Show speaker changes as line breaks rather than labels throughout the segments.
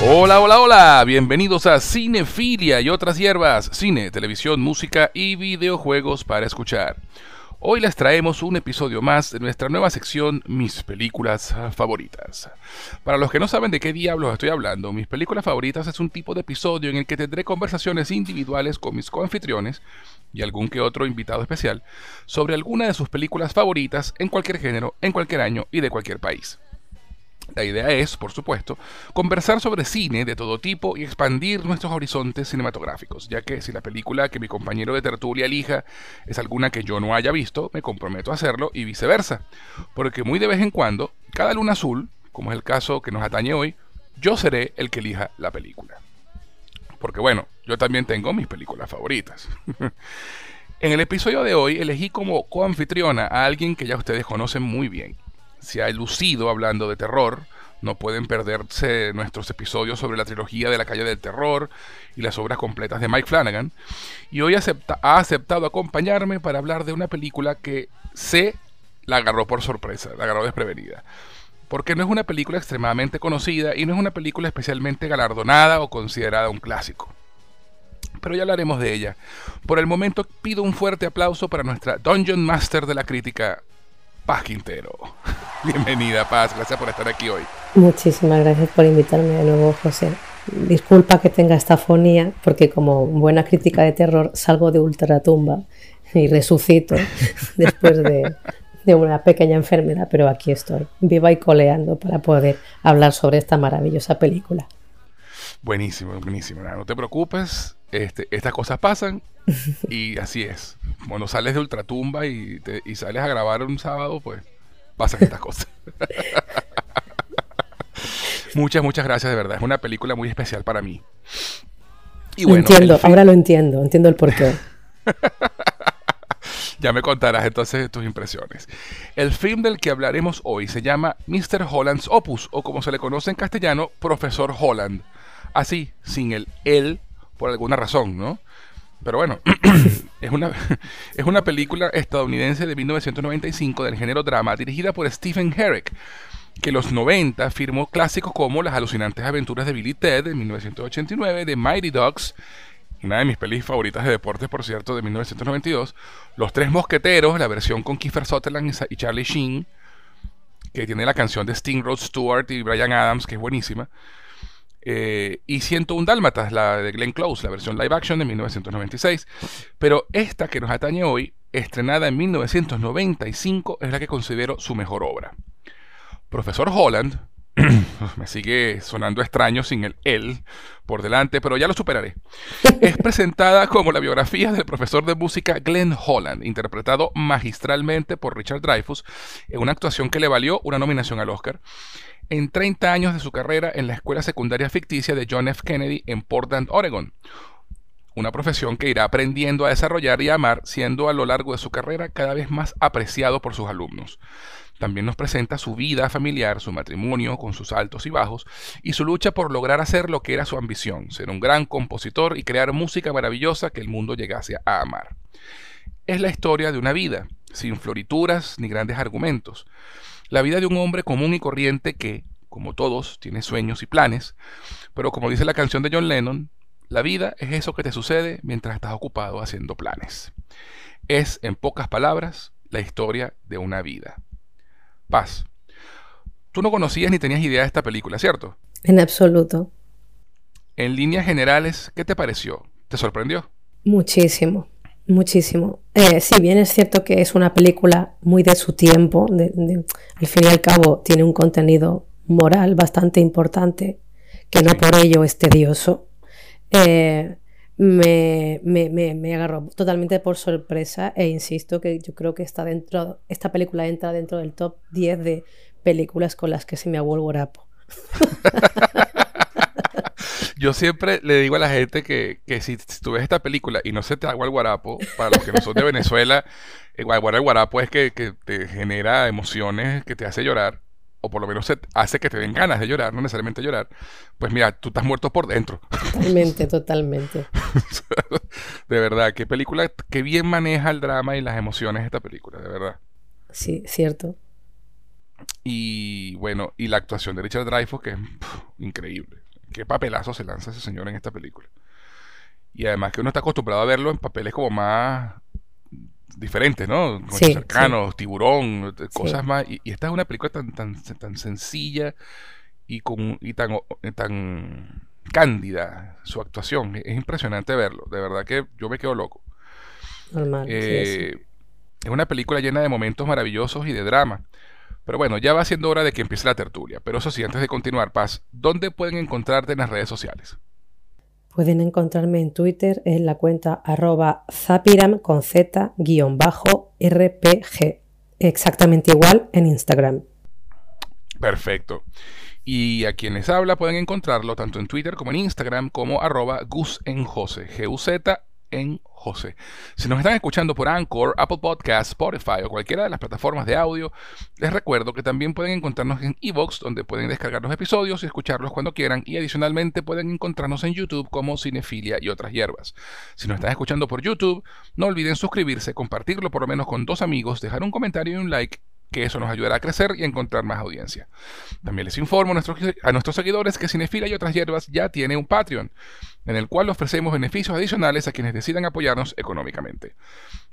Hola, hola, hola, bienvenidos a Cinefilia y otras hierbas, cine, televisión, música y videojuegos para escuchar. Hoy les traemos un episodio más de nuestra nueva sección Mis películas favoritas. Para los que no saben de qué diablos estoy hablando, Mis películas favoritas es un tipo de episodio en el que tendré conversaciones individuales con mis coanfitriones y algún que otro invitado especial sobre alguna de sus películas favoritas en cualquier género, en cualquier año y de cualquier país. La idea es, por supuesto, conversar sobre cine de todo tipo y expandir nuestros horizontes cinematográficos, ya que si la película que mi compañero de tertulia elija es alguna que yo no haya visto, me comprometo a hacerlo y viceversa, porque muy de vez en cuando, cada luna azul, como es el caso que nos atañe hoy, yo seré el que elija la película. Porque bueno, yo también tengo mis películas favoritas. en el episodio de hoy elegí como coanfitriona a alguien que ya ustedes conocen muy bien, se ha lucido hablando de terror. No pueden perderse nuestros episodios sobre la trilogía de la calle del terror y las obras completas de Mike Flanagan. Y hoy ha aceptado acompañarme para hablar de una película que sé la agarró por sorpresa, la agarró desprevenida. Porque no es una película extremadamente conocida y no es una película especialmente galardonada o considerada un clásico. Pero ya hablaremos de ella. Por el momento pido un fuerte aplauso para nuestra Dungeon Master de la crítica, Paz Quintero. Bienvenida, Paz. Gracias por estar aquí hoy.
Muchísimas gracias por invitarme de nuevo, José. Disculpa que tenga esta fonía, porque como buena crítica de terror salgo de ultratumba y resucito después de, de una pequeña enfermedad, pero aquí estoy, viva y coleando para poder hablar sobre esta maravillosa película.
Buenísimo, buenísimo. No te preocupes, este, estas cosas pasan y así es. Cuando sales de ultratumba y, y sales a grabar un sábado, pues pasan estas cosas. muchas, muchas gracias de verdad. Es una película muy especial para mí.
Y bueno, entiendo, ahora lo entiendo, entiendo el porqué.
ya me contarás entonces tus impresiones. El film del que hablaremos hoy se llama Mr. Holland's Opus, o como se le conoce en castellano, Profesor Holland. Así, sin el él, por alguna razón, ¿no? Pero bueno, es, una, es una película estadounidense de 1995 del género drama, dirigida por Stephen Herrick, que en los 90 firmó clásicos como Las alucinantes aventuras de Billy Ted de 1989, The Mighty Dogs, una de mis pelis favoritas de deportes, por cierto, de 1992, Los Tres Mosqueteros, la versión con Kiefer Sutherland y Charlie Sheen, que tiene la canción de Sting Rod Stewart y Brian Adams, que es buenísima. Eh, y 101 Dálmatas, la de Glenn Close, la versión live action de 1996. Pero esta que nos atañe hoy, estrenada en 1995, es la que considero su mejor obra. Profesor Holland, me sigue sonando extraño sin el él por delante, pero ya lo superaré. Es presentada como la biografía del profesor de música Glenn Holland, interpretado magistralmente por Richard Dreyfuss en una actuación que le valió una nominación al Oscar en 30 años de su carrera en la escuela secundaria ficticia de John F. Kennedy en Portland, Oregon. Una profesión que irá aprendiendo a desarrollar y amar, siendo a lo largo de su carrera cada vez más apreciado por sus alumnos. También nos presenta su vida familiar, su matrimonio con sus altos y bajos, y su lucha por lograr hacer lo que era su ambición, ser un gran compositor y crear música maravillosa que el mundo llegase a amar. Es la historia de una vida, sin florituras ni grandes argumentos la vida de un hombre común y corriente que, como todos, tiene sueños y planes, pero como dice la canción de John Lennon, la vida es eso que te sucede mientras estás ocupado haciendo planes. Es, en pocas palabras, la historia de una vida. Paz. Tú no conocías ni tenías idea de esta película, ¿cierto?
En absoluto.
En líneas generales, ¿qué te pareció? ¿Te sorprendió?
Muchísimo. Muchísimo. Eh, si bien es cierto que es una película muy de su tiempo, al fin y al cabo tiene un contenido moral bastante importante, que no por ello es tedioso, eh, me, me, me, agarró totalmente por sorpresa e insisto que yo creo que está dentro, esta película entra dentro del top 10 de películas con las que se me abuelo guapo.
Yo siempre le digo a la gente que, si, tú ves esta película y no se te agua el guarapo, para los que no son de Venezuela, el guarapo es que, te genera emociones, que te hace llorar, o por lo menos hace que te den ganas de llorar, no necesariamente llorar, pues mira, tú estás muerto por dentro.
Totalmente, totalmente.
de verdad, qué película, qué bien maneja el drama y las emociones esta película, de verdad.
Sí, cierto.
Y bueno, y la actuación de Richard Dreyfuss, que es increíble qué papelazo se lanza ese señor en esta película. Y además que uno está acostumbrado a verlo en papeles como más diferentes, ¿no? cercanos, tiburón, cosas más. Y, esta es una película tan, tan, tan sencilla y, con, y tan, tan cándida su actuación. Es impresionante verlo. De verdad que yo me quedo loco.
Normal.
Eh, es una película llena de momentos maravillosos y de drama. Pero bueno, ya va siendo hora de que empiece la tertulia. Pero eso sí, antes de continuar, Paz, ¿dónde pueden encontrarte en las redes sociales?
Pueden encontrarme en Twitter en la cuenta arroba zapiram con z guion bajo rpg. Exactamente igual en Instagram.
Perfecto. Y a quien les habla pueden encontrarlo tanto en Twitter como en Instagram como arroba gus en Jose, G-U-Z en José. Si nos están escuchando por Anchor, Apple Podcasts, Spotify o cualquiera de las plataformas de audio, les recuerdo que también pueden encontrarnos en Evox, donde pueden descargar los episodios y escucharlos cuando quieran, y adicionalmente pueden encontrarnos en YouTube como Cinefilia y otras hierbas. Si nos están escuchando por YouTube, no olviden suscribirse, compartirlo por lo menos con dos amigos, dejar un comentario y un like que eso nos ayudará a crecer y encontrar más audiencia. También les informo a nuestros, seguidores que Cinefila y otras hierbas ya tiene un Patreon, en el cual ofrecemos beneficios adicionales a quienes decidan apoyarnos económicamente.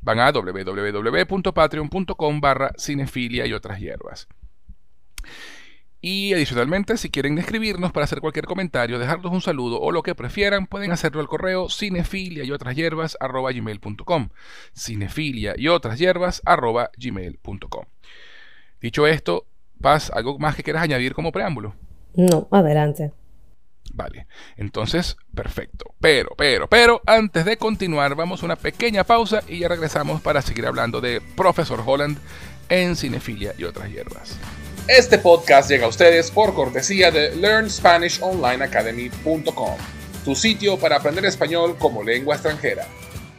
Van a www.patreon.com barra cinefilia y otras hierbas. Y adicionalmente, si quieren escribirnos para hacer cualquier comentario, dejarnos un saludo o lo que prefieran, pueden hacerlo al correo cinefilia y otras hierbas gmail.com. Cinefilia y otras hierbas gmail.com. Dicho esto, Paz, ¿algo más que quieras añadir como preámbulo?
No, adelante.
Vale, entonces, perfecto. Pero, pero, pero, antes de continuar, vamos a una pequeña pausa y ya regresamos para seguir hablando de Profesor Holland en Cinefilia y otras hierbas. Este podcast llega a ustedes por cortesía de LearnSpanishOnlineAcademy.com, tu sitio para aprender español como lengua extranjera.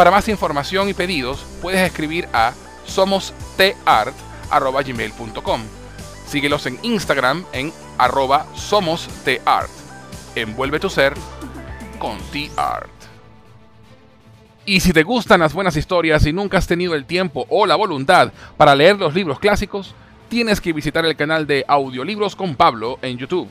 Para más información y pedidos puedes escribir a somostart.gmail.com. Síguelos en Instagram en arroba somostart. Envuelve tu ser con T-Art. Y si te gustan las buenas historias y nunca has tenido el tiempo o la voluntad para leer los libros clásicos, tienes que visitar el canal de Audiolibros con Pablo en YouTube.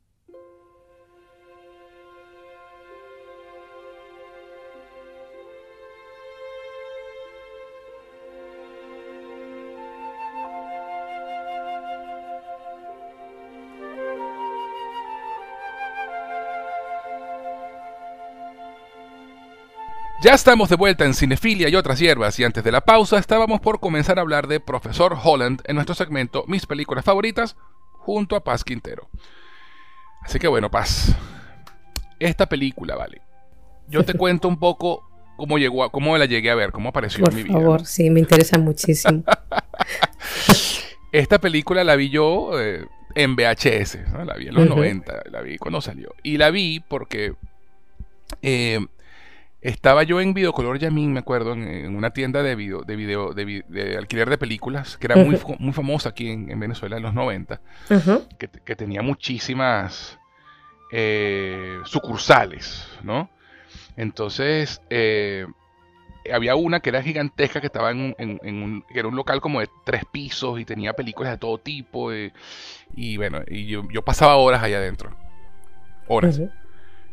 Ya estamos de vuelta en Cinefilia y otras hierbas y antes de la pausa estábamos por comenzar a hablar de Profesor Holland en nuestro segmento Mis películas favoritas junto a Paz Quintero. Así que bueno, Paz, esta película, vale. Yo te cuento un poco cómo llegó, a, cómo la llegué a ver, cómo apareció en mi vida.
Por favor, sí, me interesa muchísimo.
esta película la vi yo eh, en VHS, la vi en los 90, la vi cuando salió. Y la vi porque eh, estaba yo en Videocolor Yamin, me acuerdo, en, una tienda de video, de video, de, alquiler de películas, que era muy, muy famosa aquí en, Venezuela en los 90, que, tenía muchísimas eh, sucursales, ¿no? Entonces, eh, había una que era gigantesca, que estaba en, un, que era un local como de tres pisos y tenía películas de todo tipo. Eh, y bueno, y yo, pasaba horas allá adentro. Horas.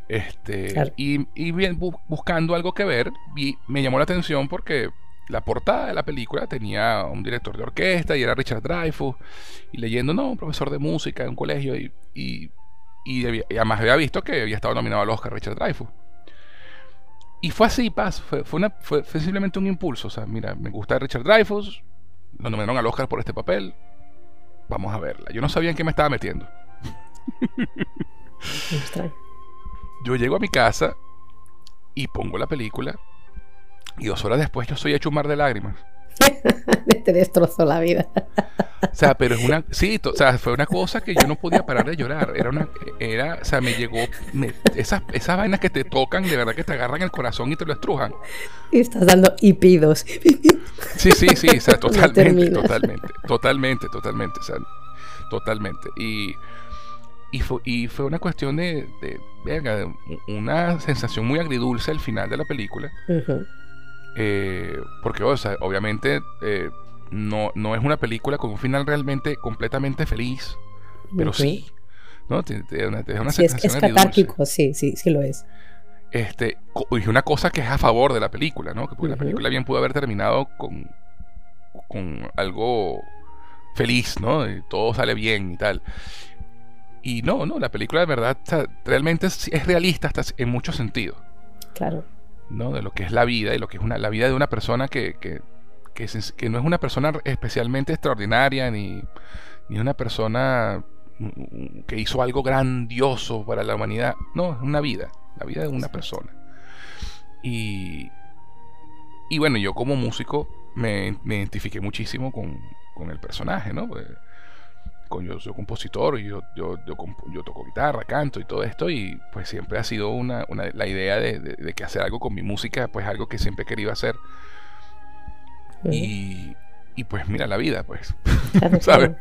Este, Y, y bien, buscando algo que ver, vi, me llamó la atención porque la portada de la película tenía un director de orquesta y era Richard Dreyfuss. Y leyendo, no, un profesor de música en un colegio. Y, y, y, además había visto que había estado nominado al Oscar Richard Dreyfuss. Y fue así, paz. Fue, fue, una, fue, simplemente un impulso. O sea, mira, me gusta Richard Dreyfuss. Lo nominaron al Oscar por este papel. Vamos a verla. Yo no sabía en qué me estaba metiendo. Yo llego a mi casa y pongo la película. Y dos horas después yo soy hecho un mar de lágrimas.
Te destrozó la vida.
O sea, pero es una. Sí, o sea, fue una cosa que yo no podía parar de llorar. Era una. Era, o sea, me llegó. esas, esas vainas que te tocan, de verdad que te agarran el corazón y te lo estrujan.
Y estás dando hipidos.
Sí, sí, sí, o sea, totalmente, totalmente, totalmente, totalmente, o sea, totalmente. Y, y, fue, y fue una cuestión de, de, de, una sensación muy agridulce al final de la película. Eh, porque, o sea, obviamente, eh, no, no es una película con un final realmente completamente feliz, pero sí. ¿no? Te,
una sí, es, es catártico, sí, sí, sí lo es.
Este, y una cosa que es a favor de la película, ¿no? Que porque la película bien pudo haber terminado con, con algo feliz, ¿no? Y todo sale bien y tal. Y no, no, la película de verdad realmente es, realista hasta en muchos sentidos.
Claro.
¿no? De lo que es la vida y lo que es una, la vida de una persona que, que, que, no es una persona especialmente extraordinaria ni, ni una persona que hizo algo grandioso para la humanidad. No, es una vida, la vida de una persona. Y, y bueno, yo como músico me, me identifiqué muchísimo con, con, el personaje, ¿no? Pues, con, yo soy compositor y yo, yo, yo, toco guitarra, canto y todo esto y pues siempre ha sido una, una la idea de, de, que hacer algo con mi música, pues algo que siempre he querido hacer y, pues mira la vida, pues.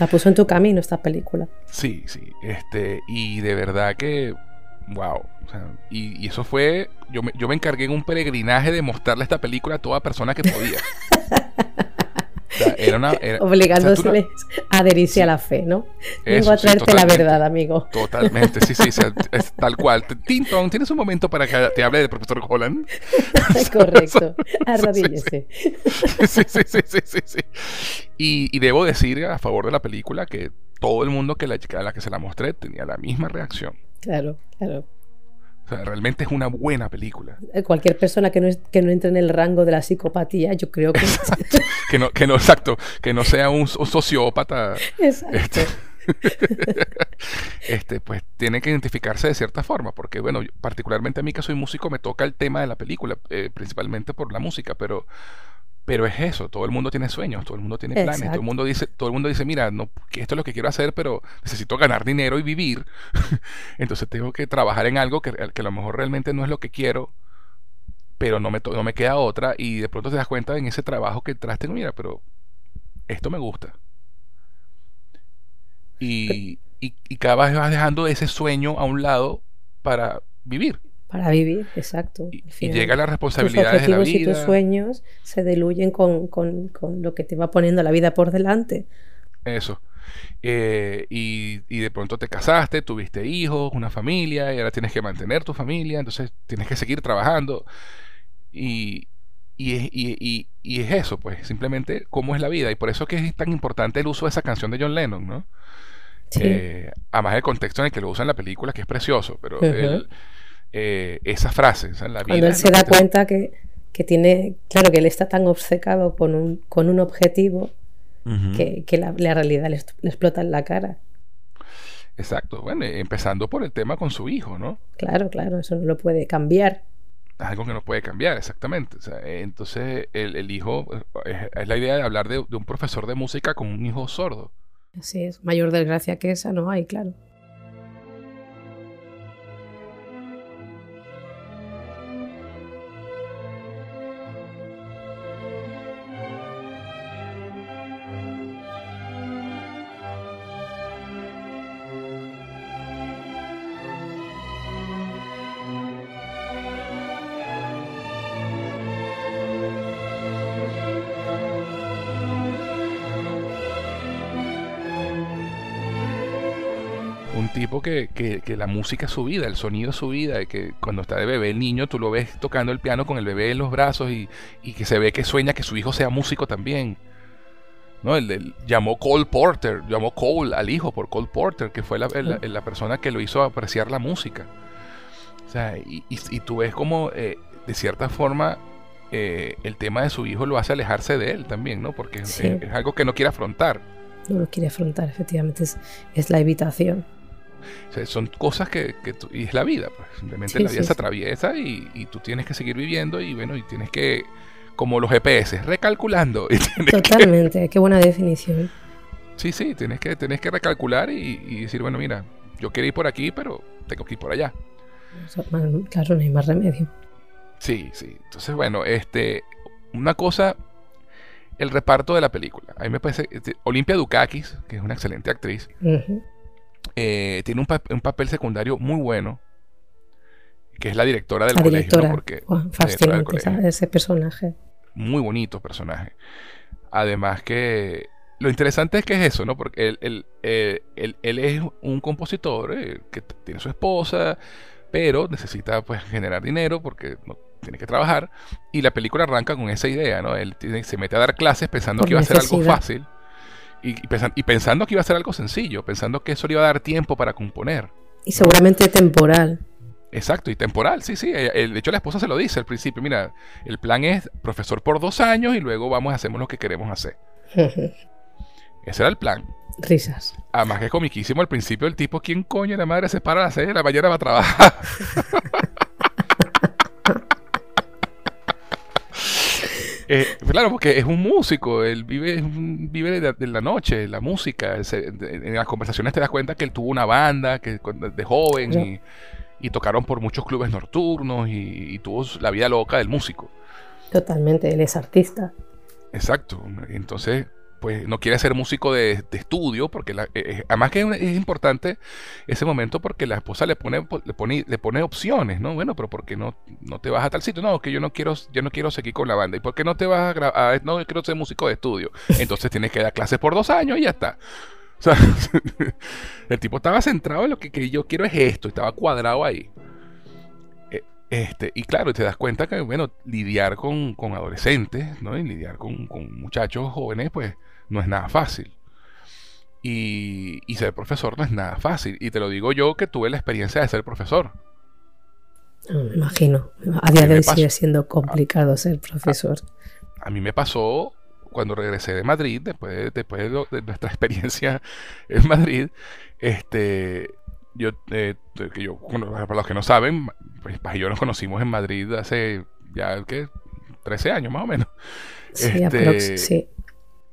La puso en tu camino esta película.
Sí, sí. Este, y de verdad que, wow. y, y, eso fue, yo me, yo me encargué en un peregrinaje de mostrarle esta película a toda persona que podía.
Obligándoseles a adherirse a la fe, ¿no? Vengo a traerte la verdad, amigo.
Totalmente, sí, sí, es tal cual. Tinton, ¿tienes un momento para que te hable del profesor Holland?
Correcto, arrodíllese.
sí, sí, sí, sí, sí, Y, debo decir a favor de la película que todo el mundo que la, a la que se la mostré tenía la misma reacción.
Claro, claro.
O sea, realmente es una buena película.
Eh, cualquier persona que no, es, que no entre en el rango de la psicopatía, yo creo que...
que no, que no, exacto, que no sea un, sociópata. Exacto. Este, este, pues tiene que identificarse de cierta forma, porque bueno, particularmente a mí que soy músico me toca el tema de la película, eh, principalmente por la música, pero pero es eso, todo el mundo tiene sueños, todo el mundo tiene planes, todo el mundo dice, todo el mundo dice, mira, no, que esto es lo que quiero hacer, pero necesito ganar dinero y vivir. Entonces tengo que trabajar en algo que, que, a lo mejor realmente no es lo que quiero, pero no me, no me queda otra. Y de pronto te das cuenta en ese trabajo que traste, mira, pero esto me gusta. Y, y, y cada vez vas dejando ese sueño a un lado para vivir.
Para vivir, exacto.
Y, llega la responsabilidad de la vida.
y tus sueños se diluyen con, lo que te va poniendo la vida por delante.
Eso. Eh, y, de pronto te casaste, tuviste hijos, una familia, y ahora tienes que mantener tu familia, entonces tienes que seguir trabajando. Y, y, y, es eso, pues, simplemente cómo es la vida. Y por eso que es tan importante el uso de esa canción de John Lennon, ¿no? Sí. Eh, además del contexto en el que lo usa en la película, que es precioso, pero él eh, esa frase.
Cuando él se da cuenta que, tiene, claro, que él está tan obcecado con un, con un objetivo que, la, realidad le, explota en la cara.
Exacto, bueno, empezando por el tema con su hijo, ¿no?
Claro, claro, eso no lo puede cambiar.
Es algo que no puede cambiar, exactamente. entonces, el, hijo, es, la idea de hablar de, de un profesor de música con un hijo sordo.
Así es, mayor desgracia que esa no hay, claro.
Tipo que, que, la música es su vida, el sonido es su vida, y que cuando está de bebé el niño tú lo ves tocando el piano con el bebé en los brazos y, y que se ve que sueña que su hijo sea músico también. ¿no? El, llamó Cole Porter, llamó Cole al hijo por Cole Porter, que fue la, la, persona que lo hizo apreciar la música. O sea, y, y, tú ves como, eh, de cierta forma, eh, el tema de su hijo lo hace alejarse de él también, ¿no? Porque es, algo que no quiere afrontar.
No lo quiere afrontar, efectivamente, es, es la evitación
son cosas que, y es la vida, pues. Simplemente la vida se atraviesa y, tú tienes que seguir viviendo y bueno, y tienes que, como los GPS, recalculando.
Totalmente, qué buena definición.
Sí, sí, tienes que, tienes que recalcular y, decir, bueno, mira, yo quiero ir por aquí, pero tengo que ir por allá.
Claro, no hay más remedio.
Sí, sí. Entonces, bueno, este, una cosa, el reparto de la película. A mí me parece, este, Olimpia Dukakis, que es una excelente actriz, eh, tiene un, papel secundario muy bueno, que es la directora del colegio.
Porque, fascinante ese personaje.
Muy bonito personaje. Además que lo interesante es que es eso, ¿no? Porque él, eh, es un compositor eh, que tiene su esposa, pero necesita pues generar dinero porque no, tiene que trabajar. Y la película arranca con esa idea, ¿no? Él se mete a dar clases pensando que iba a ser algo fácil y, pensando que iba a ser algo sencillo, pensando que eso le iba a dar tiempo para componer.
Y seguramente temporal.
Exacto, y temporal, sí, sí. De hecho, la esposa se lo dice al principio. Mira, el plan es profesor por dos años y luego vamos a hacemos lo que queremos hacer. Ese era el plan.
Risas.
Además que es comiquísimo al principio el tipo, ¿quién coño la madre se para a las 6 de la mañana va a trabajar? Eh, claro, porque es un músico, él vive, vive de, la noche, la música. en las conversaciones te das cuenta que él tuvo una banda que de joven y, tocaron por muchos clubes nocturnos y, tuvo la vida loca del músico.
Totalmente, él es artista.
Exacto. Entonces, pues no quiere ser músico de, estudio, porque eh, eh, además que es, importante ese momento porque la esposa le pone, le pone, le pone opciones, ¿no? Bueno, pero ¿por qué no, no te vas a tal sitio? No, que yo no quiero, yo no quiero seguir con la banda. ¿Y por qué no te vas a grabar? No, yo quiero ser músico de estudio. Entonces tienes que dar clases por dos años y ya está. O sea, el tipo estaba centrado en lo que, que yo quiero es esto, estaba cuadrado ahí. Eh, este, y claro, te das cuenta que, bueno, lidiar con, con adolescentes, ¿no? Y lidiar con, con, muchachos jóvenes, pues no es nada fácil. Y, ser profesor no es nada fácil. Y te lo digo yo que tuve la experiencia de ser profesor.
me imagino. A día de hoy sigue siendo complicado ser profesor.
A, mí me pasó cuando regresé de Madrid, después de, después de, nuestra experiencia en Madrid, este, yo, eh, que yo, para los que no saben, pues y yo nos conocimos en Madrid hace ya, ¿qué? 13 años más o menos.
Sí, este, sí.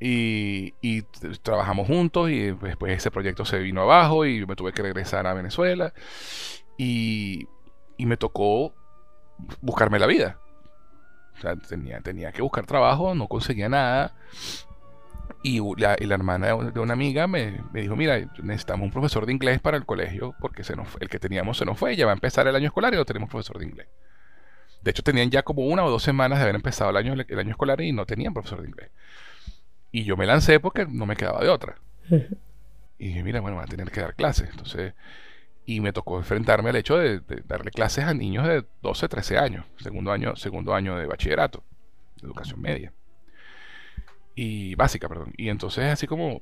Y, trabajamos juntos y después ese proyecto se vino abajo y me tuve que regresar a Venezuela y, me tocó buscarme la vida. O tenía, tenía que buscar trabajo, no conseguía nada. Y la, hermana de una amiga me, dijo, mira, necesitamos un profesor de inglés para el colegio porque se nos, el que teníamos se nos fue, ya va a empezar el año escolar y no tenemos profesor de inglés. De hecho, tenían ya como una o dos semanas de haber empezado el año, el año escolar y no tenían profesor de inglés. Y yo me lancé porque no me quedaba de otra. y dije, mira, bueno, voy a tener que dar clases. Entonces, y me tocó enfrentarme al hecho de, darle clases a niños de 12, 13 años, segundo año, segundo año de bachillerato, de educación media. Y básica, perdón. Y entonces así como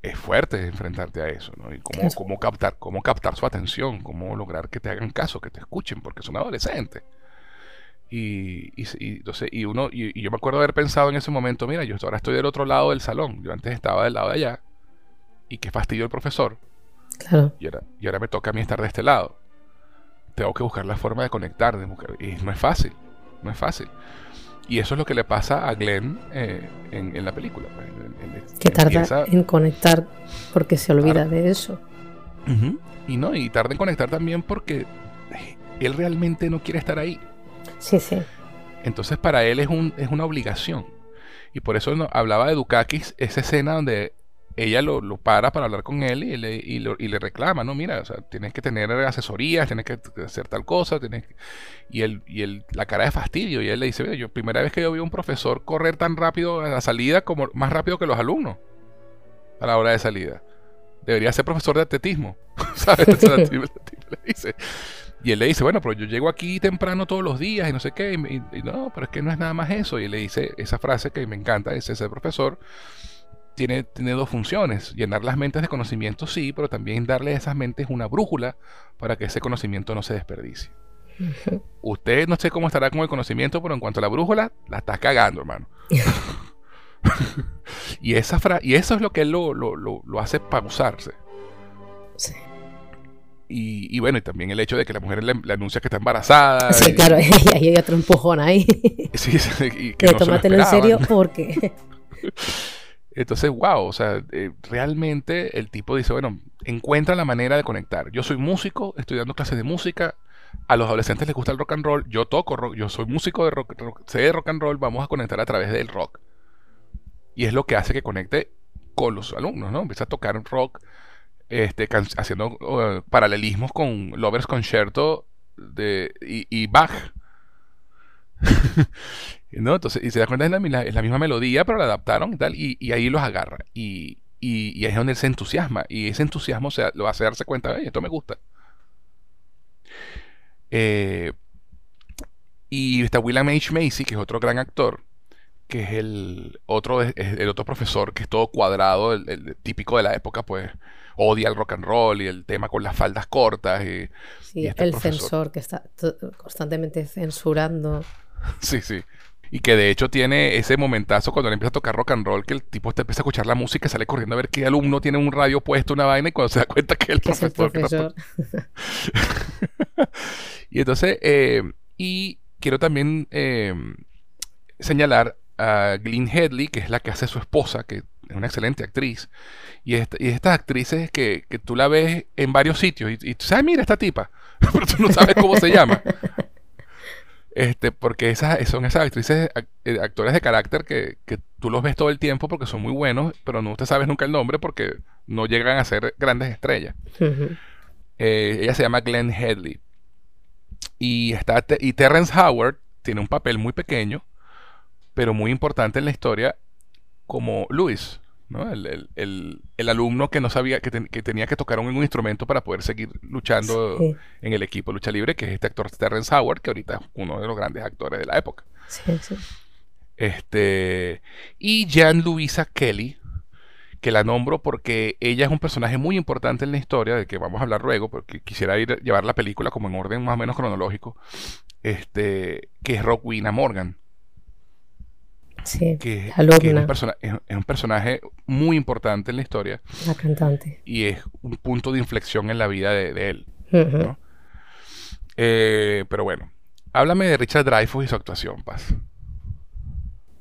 es fuerte enfrentarte a eso, ¿no? Y cómo, cómo, captar, cómo captar su atención, cómo lograr que te hagan caso, que te escuchen, porque son adolescentes. Y, y, entonces, y uno, y, yo me acuerdo haber pensado en ese momento, mira, yo ahora estoy del otro lado del salón, yo antes estaba del lado de allá, y qué fastidio el profesor.
Claro.
Y ahora, y ahora me toca a mí estar de este lado. Tengo que buscar la forma de conectar, de buscar, y no es fácil, no es fácil. Y eso es lo que le pasa a Glenn eh, en, la película.
Pues, que tarda en conectar porque se olvida de eso.
Y no, y tarda en conectar también porque él realmente no quiere estar ahí.
Sí, sí.
Entonces para él es, un, es una obligación. Y por eso hablaba de Dukakis, esa escena donde ella lo, para para hablar con él y le, y, le reclama, ¿no? Mira, o sea, tienes que tener asesorías, tienes que hacer tal cosa, tienes y él, y él, la cara de fastidio, y él le dice, mira, yo primera vez que yo vi a un profesor correr tan rápido a la salida como más rápido que los alumnos a la hora de salida. Debería ser profesor de atletismo, ¿sabes? Y él le dice, bueno, pero yo llego aquí temprano todos los días y no sé qué, y, no, pero es que no es nada más eso. Y él le dice esa frase que me encanta, es ese profesor tiene, tiene dos funciones. Llenar las mentes de conocimiento, sí, pero también darle a esas mentes una brújula para que ese conocimiento no se desperdicie. Usted no sé cómo estará con el conocimiento, pero en cuanto a la brújula, la está cagando, hermano. y, esa y eso es lo que él lo, lo, lo, hace pausarse. Sí. Y, bueno, y también el hecho de que la mujer le, anuncia que está embarazada.
Sí, claro, y ahí hay otro empujón ahí. Sí, y que, tómatelo en serio porque.
Entonces, wow, o sea, eh, realmente el tipo dice, bueno, encuentra la manera de conectar. Yo soy músico, estoy dando clases de música, a los adolescentes les gusta el rock and roll, yo toco rock, yo soy músico de rock, sé de rock and roll, vamos a conectar a través del rock. Y es lo que hace que conecte con los alumnos, ¿no? Empieza a tocar rock, este, haciendo paralelismos con Lovers Concerto de, y, Bach. Entonces, y se da cuenta, es la, la, misma melodía, pero la adaptaron y tal, y, ahí los agarra. Y, y, es donde él se entusiasma. Y ese entusiasmo se, lo hace darse cuenta, esto me gusta. Eh, y está William H. Macy, que es otro gran actor, que es el otro, el otro profesor que es todo cuadrado, el, típico de la época, pues odia el rock and roll y el tema con las faldas cortas. Y,
sí, este el censor que está constantemente censurando.
Sí, sí. Y que de hecho tiene ese momentazo cuando él empieza a tocar rock and roll, que el tipo te empieza a escuchar la música, sale corriendo a ver qué alumno tiene un radio puesto, una vaina, y cuando se da cuenta que es el profesor. y entonces, eh, y quiero también eh, señalar a Glyn Headley, que es la que hace su esposa, que es una excelente actriz. Y, y estas actrices que, que, tú la ves en varios sitios y, y tú sabes, mira esta tipa, pero tú no sabes cómo se llama. Este, porque esas, son esas actrices, eh, actores de carácter que, tú los ves todo el tiempo porque son muy buenos, pero no te sabes nunca el nombre porque no llegan a ser grandes estrellas. Eh, ella se llama Glenn Headley. Y, está, y Terrence Howard tiene un papel muy pequeño, pero muy importante en la historia como Louis. El, alumno que no sabía que, tenía que tocar un, instrumento para poder seguir luchando en el equipo de lucha libre, que es este actor Terrence Howard, que ahorita es uno de los grandes actores de la época. Este, y Jean Louisa Kelly, que la nombro porque ella es un personaje muy importante en la historia, de que vamos a hablar luego, porque quisiera ir llevar la película como en orden más o menos cronológico, este, que es Rockwina Morgan que, es, un personaje muy importante en la historia.
La cantante.
Y es un punto de inflexión en la vida de, él. Eh, pero bueno, háblame de Richard Dreyfuss y su actuación, Paz.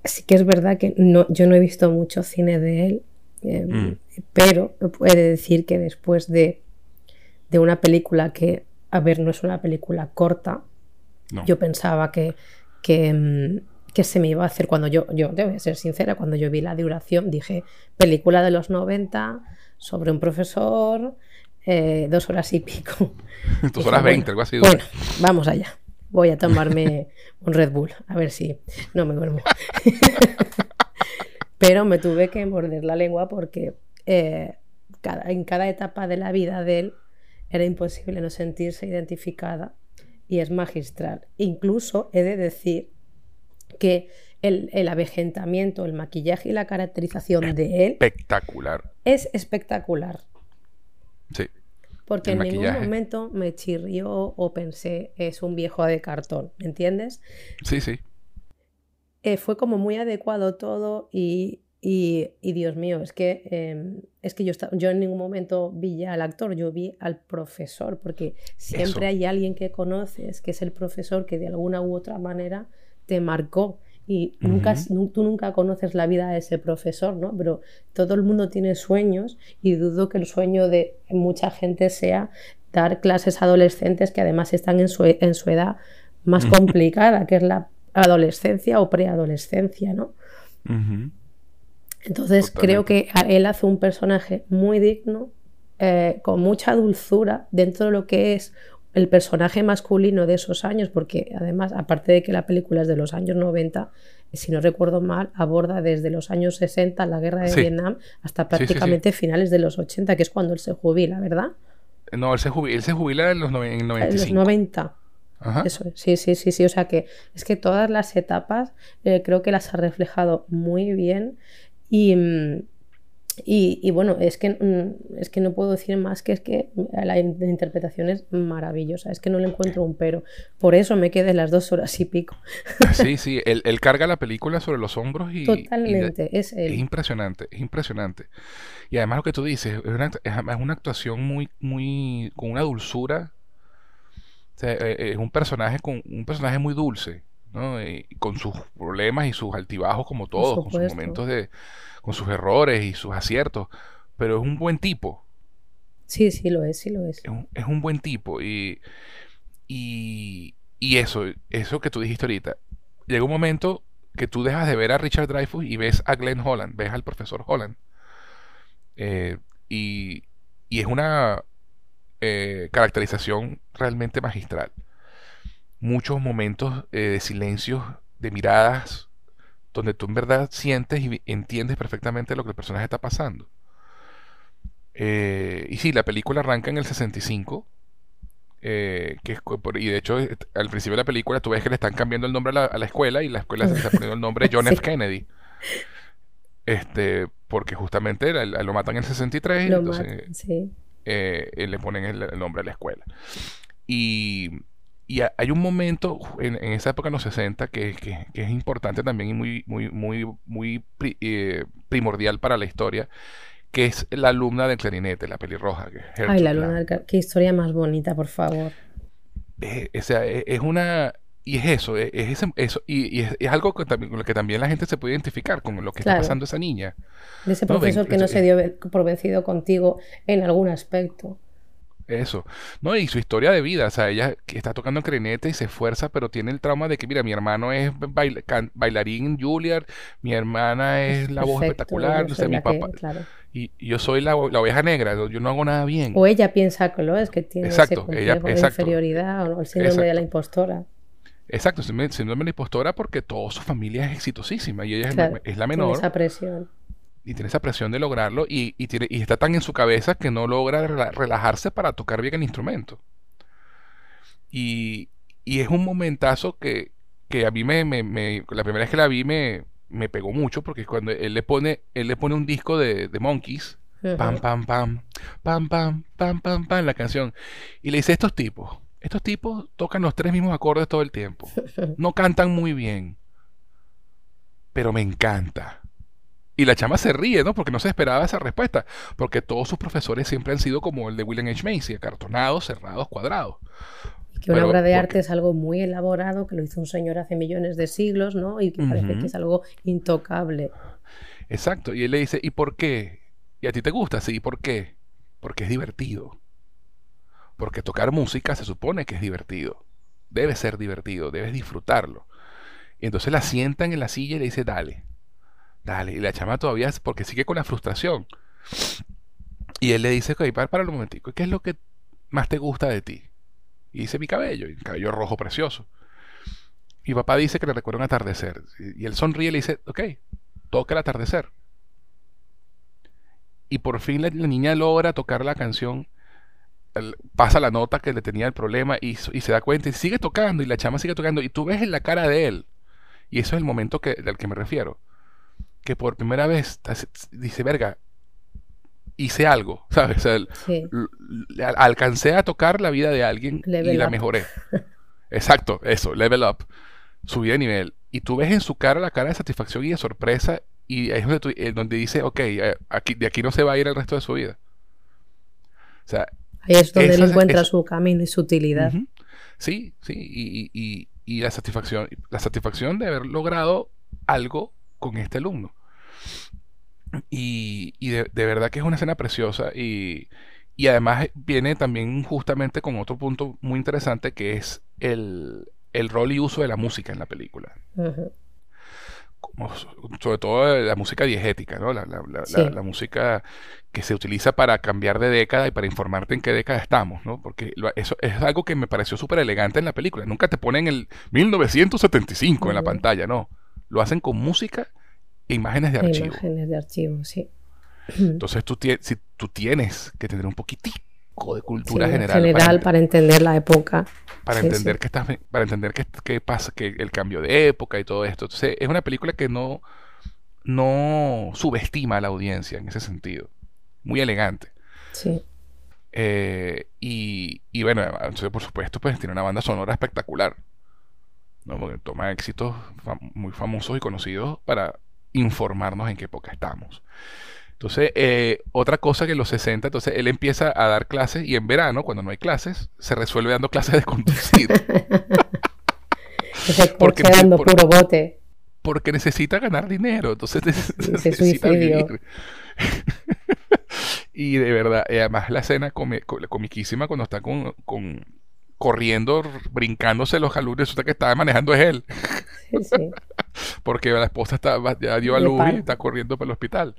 Sí que es verdad que no, yo no he visto mucho cine de él, eh, mm. pero puede decir que después de, de, una película que, a ver, no es una película corta, yo pensaba que, que mm, que se me iba a hacer cuando yo, yo debo ser sincera, cuando yo vi la duración, dije, película de los 90 sobre un profesor, eh, dos horas y pico.
dos horas veinte, algo así.
Bueno, vamos allá. Voy a tomarme un Red Bull, a ver si no me duermo. Pero me tuve que morder la lengua porque eh, cada, en cada etapa de la vida de él era imposible no sentirse identificada y es magistral. Incluso he de decir que el, el, avejentamiento, el maquillaje y la caracterización de él.
Espectacular.
Es espectacular.
Sí.
Porque en ningún momento me chirrió o pensé, es un viejo de cartón, ¿me entiendes?
Sí, sí.
Eh, fue como muy adecuado todo y, y, Dios mío, es que, em, es que yo, yo en ningún momento vi ya al actor, yo vi al profesor, porque siempre hay alguien que conoces, que es el profesor que de alguna u otra manera te marcó y nunca, tú nunca conoces la vida de ese profesor, ¿no? Pero todo el mundo tiene sueños y dudo que el sueño de mucha gente sea dar clases a adolescentes que además están en su, en su edad más complicada, que es la adolescencia o preadolescencia, ¿no? Entonces creo que él hace un personaje muy digno, eh, con mucha dulzura dentro de lo que es el personaje masculino de esos años, porque además, aparte de que la película es de los años 90, si no recuerdo mal, aborda desde los años 60 la guerra de Vietnam hasta prácticamente finales de los 80, que es cuando él se jubila, ¿verdad?
No, él se jubila, en los 95. En
los 90. Eso sí, sí, sí, sí. O sea que es que todas las etapas eh, creo que las ha reflejado muy bien y, mm, y, bueno, es que, mm, es que no puedo decir más que es que la, interpretación es maravillosa, es que no le encuentro un pero. Por eso me quedé las dos horas y pico.
Sí, sí, él, carga la película sobre los hombros y...
Totalmente, es
Es impresionante, es impresionante. Y además lo que tú dices, es una, es una actuación muy, muy, con una dulzura. E, e, es un personaje, con, un personaje muy dulce. ¿no? con sus problemas y sus altibajos como todos, con sus momentos de, con sus errores y sus aciertos, pero es un buen tipo.
Sí, sí lo es, sí lo es.
Es un, buen tipo y, y, y, eso, eso que tú dijiste ahorita, llega un momento que tú dejas de ver a Richard Dreyfuss y ves a Glenn Holland, ves al profesor Holland. Eh, y, y, es una eh, caracterización realmente magistral. Muchos momentos eh, de silencio, de miradas donde tú en verdad sientes y entiendes perfectamente lo que el personaje está pasando. Eh, y sí, la película arranca en el 65. Eh, que y de hecho, al principio de la película tú ves que le están cambiando el nombre a la, escuela y la escuela se está poniendo el nombre John F. Kennedy. Este, porque justamente lo matan en el 63 y entonces eh, le ponen el, nombre a la escuela. Y y hay un momento en, esa época, en los 60, que, es importante también y muy, muy, muy, muy eh, primordial para la historia, que es la alumna del clarinete, la pelirroja.
Ay, la alumna del Qué historia más bonita, por favor.
Eh, o sea, e, es, una... Y es eso, e, es, eso y, es, algo con lo que también la gente se puede identificar con lo que está pasando esa niña.
De ese profesor que no se dio por vencido contigo en algún aspecto.
Eso. No, y su historia de vida, o sea, ella está tocando clarinete y se esfuerza, pero tiene el trauma de que, mira, mi hermano es bailarín Juilliard, mi hermana es la voz espectacular, o sea, mi papá. y, yo soy la, oveja negra, yo no hago nada bien.
O ella piensa que lo es, que tiene exacto, ese ella, de inferioridad o el síndrome de la impostora.
Exacto, síndrome de la impostora porque toda su familia es exitosísima y ella es, la menor.
esa presión
y tiene esa presión de lograrlo y, y, tiene, y, está tan en su cabeza que no logra relajarse para tocar bien el instrumento. Y, y es un momentazo que, que a mí me, me, La primera vez que la vi me, me pegó mucho porque es cuando él le pone, él le pone un disco de, de Monkeys. Pam, pam, pam, pam, pam, pam, pam, pam, la canción. Y le dice, estos tipos, estos tipos tocan los tres mismos acordes todo el tiempo. No cantan muy bien. Pero me encanta y la chama se ríe, ¿no? Porque no se esperaba esa respuesta. Porque todos sus profesores siempre han sido como el de William H. Macy, acartonados, cerrados, cuadrados.
Que una obra de arte es algo muy elaborado, que lo hizo un señor hace millones de siglos, ¿no? Y que parece que es algo intocable.
Exacto. Y él le dice, ¿y por qué? ¿Y a ti te gusta? Sí, ¿por qué? Porque es divertido. Porque tocar música se supone que es divertido. Debe ser divertido, debes disfrutarlo. Y entonces la sientan en la silla y le dice, dale, Dale, y la chama todavía porque sigue con la frustración. Y él le dice, ok, para, para un momentico, ¿qué es lo que más te gusta de ti? Y dice mi cabello, y cabello rojo precioso. Mi papá dice que le recuerda un atardecer. Y él sonríe y le dice, ok, toca el atardecer. Y por fin la, niña logra tocar la canción, pasa la nota que le tenía el problema y, y, se da cuenta y sigue tocando y la chama sigue tocando y tú ves en la cara de él Y eso es el momento que, del que me refiero. Que por primera vez dice, verga, hice algo, ¿sabes? alcancé a tocar la vida de alguien y la mejoré. Exacto, eso, level up. Subí de nivel. Y tú ves en su cara la cara de satisfacción y de sorpresa. Y ahí es donde, eh, donde dice, ok, eh, aquí, de aquí no se va a ir el resto de su vida.
O sea, ahí es donde él encuentra su camino y su utilidad.
Sí, sí, y, y, y, la satisfacción, la satisfacción de haber logrado algo con este alumno. Y, y de, verdad que es una escena preciosa y, y además viene también justamente con otro punto muy interesante que es el, el rol y uso de la música en la película. Como, sobre todo la música diegética, ¿no? La, la, música que se utiliza para cambiar de década y para informarte en qué década estamos, ¿no? Porque eso es algo que me pareció súper elegante en la película. Nunca te ponen el 1975 en la pantalla, no. Lo hacen con música e imágenes de archivo.
Imágenes de archivo, sí.
Entonces tú, si, tú tienes que tener un poquitico de cultura general.
General para, entender la época.
Para entender que estás, para entender qué pasa, que el cambio de época y todo esto. Entonces, es una película que no, no subestima a la audiencia en ese sentido. Muy elegante.
Sí.
Eh, y, y, bueno, entonces, por supuesto, pues tiene una banda sonora espectacular. ¿No? Porque toma éxitos muy famosos y conocidos para informarnos en qué época estamos. Entonces, eh, otra cosa que en los 60, entonces él empieza a dar clases y en verano, cuando no hay clases, se resuelve dando clases de conducir.
porque dando puro bote.
Porque necesita ganar dinero, entonces necesita vivir. y de verdad, además la escena comiquísima cuando está con, con corriendo, brincándose los alumnos, resulta que estaba manejando es él. Porque la esposa está, ya dio a luz y está corriendo para el hospital.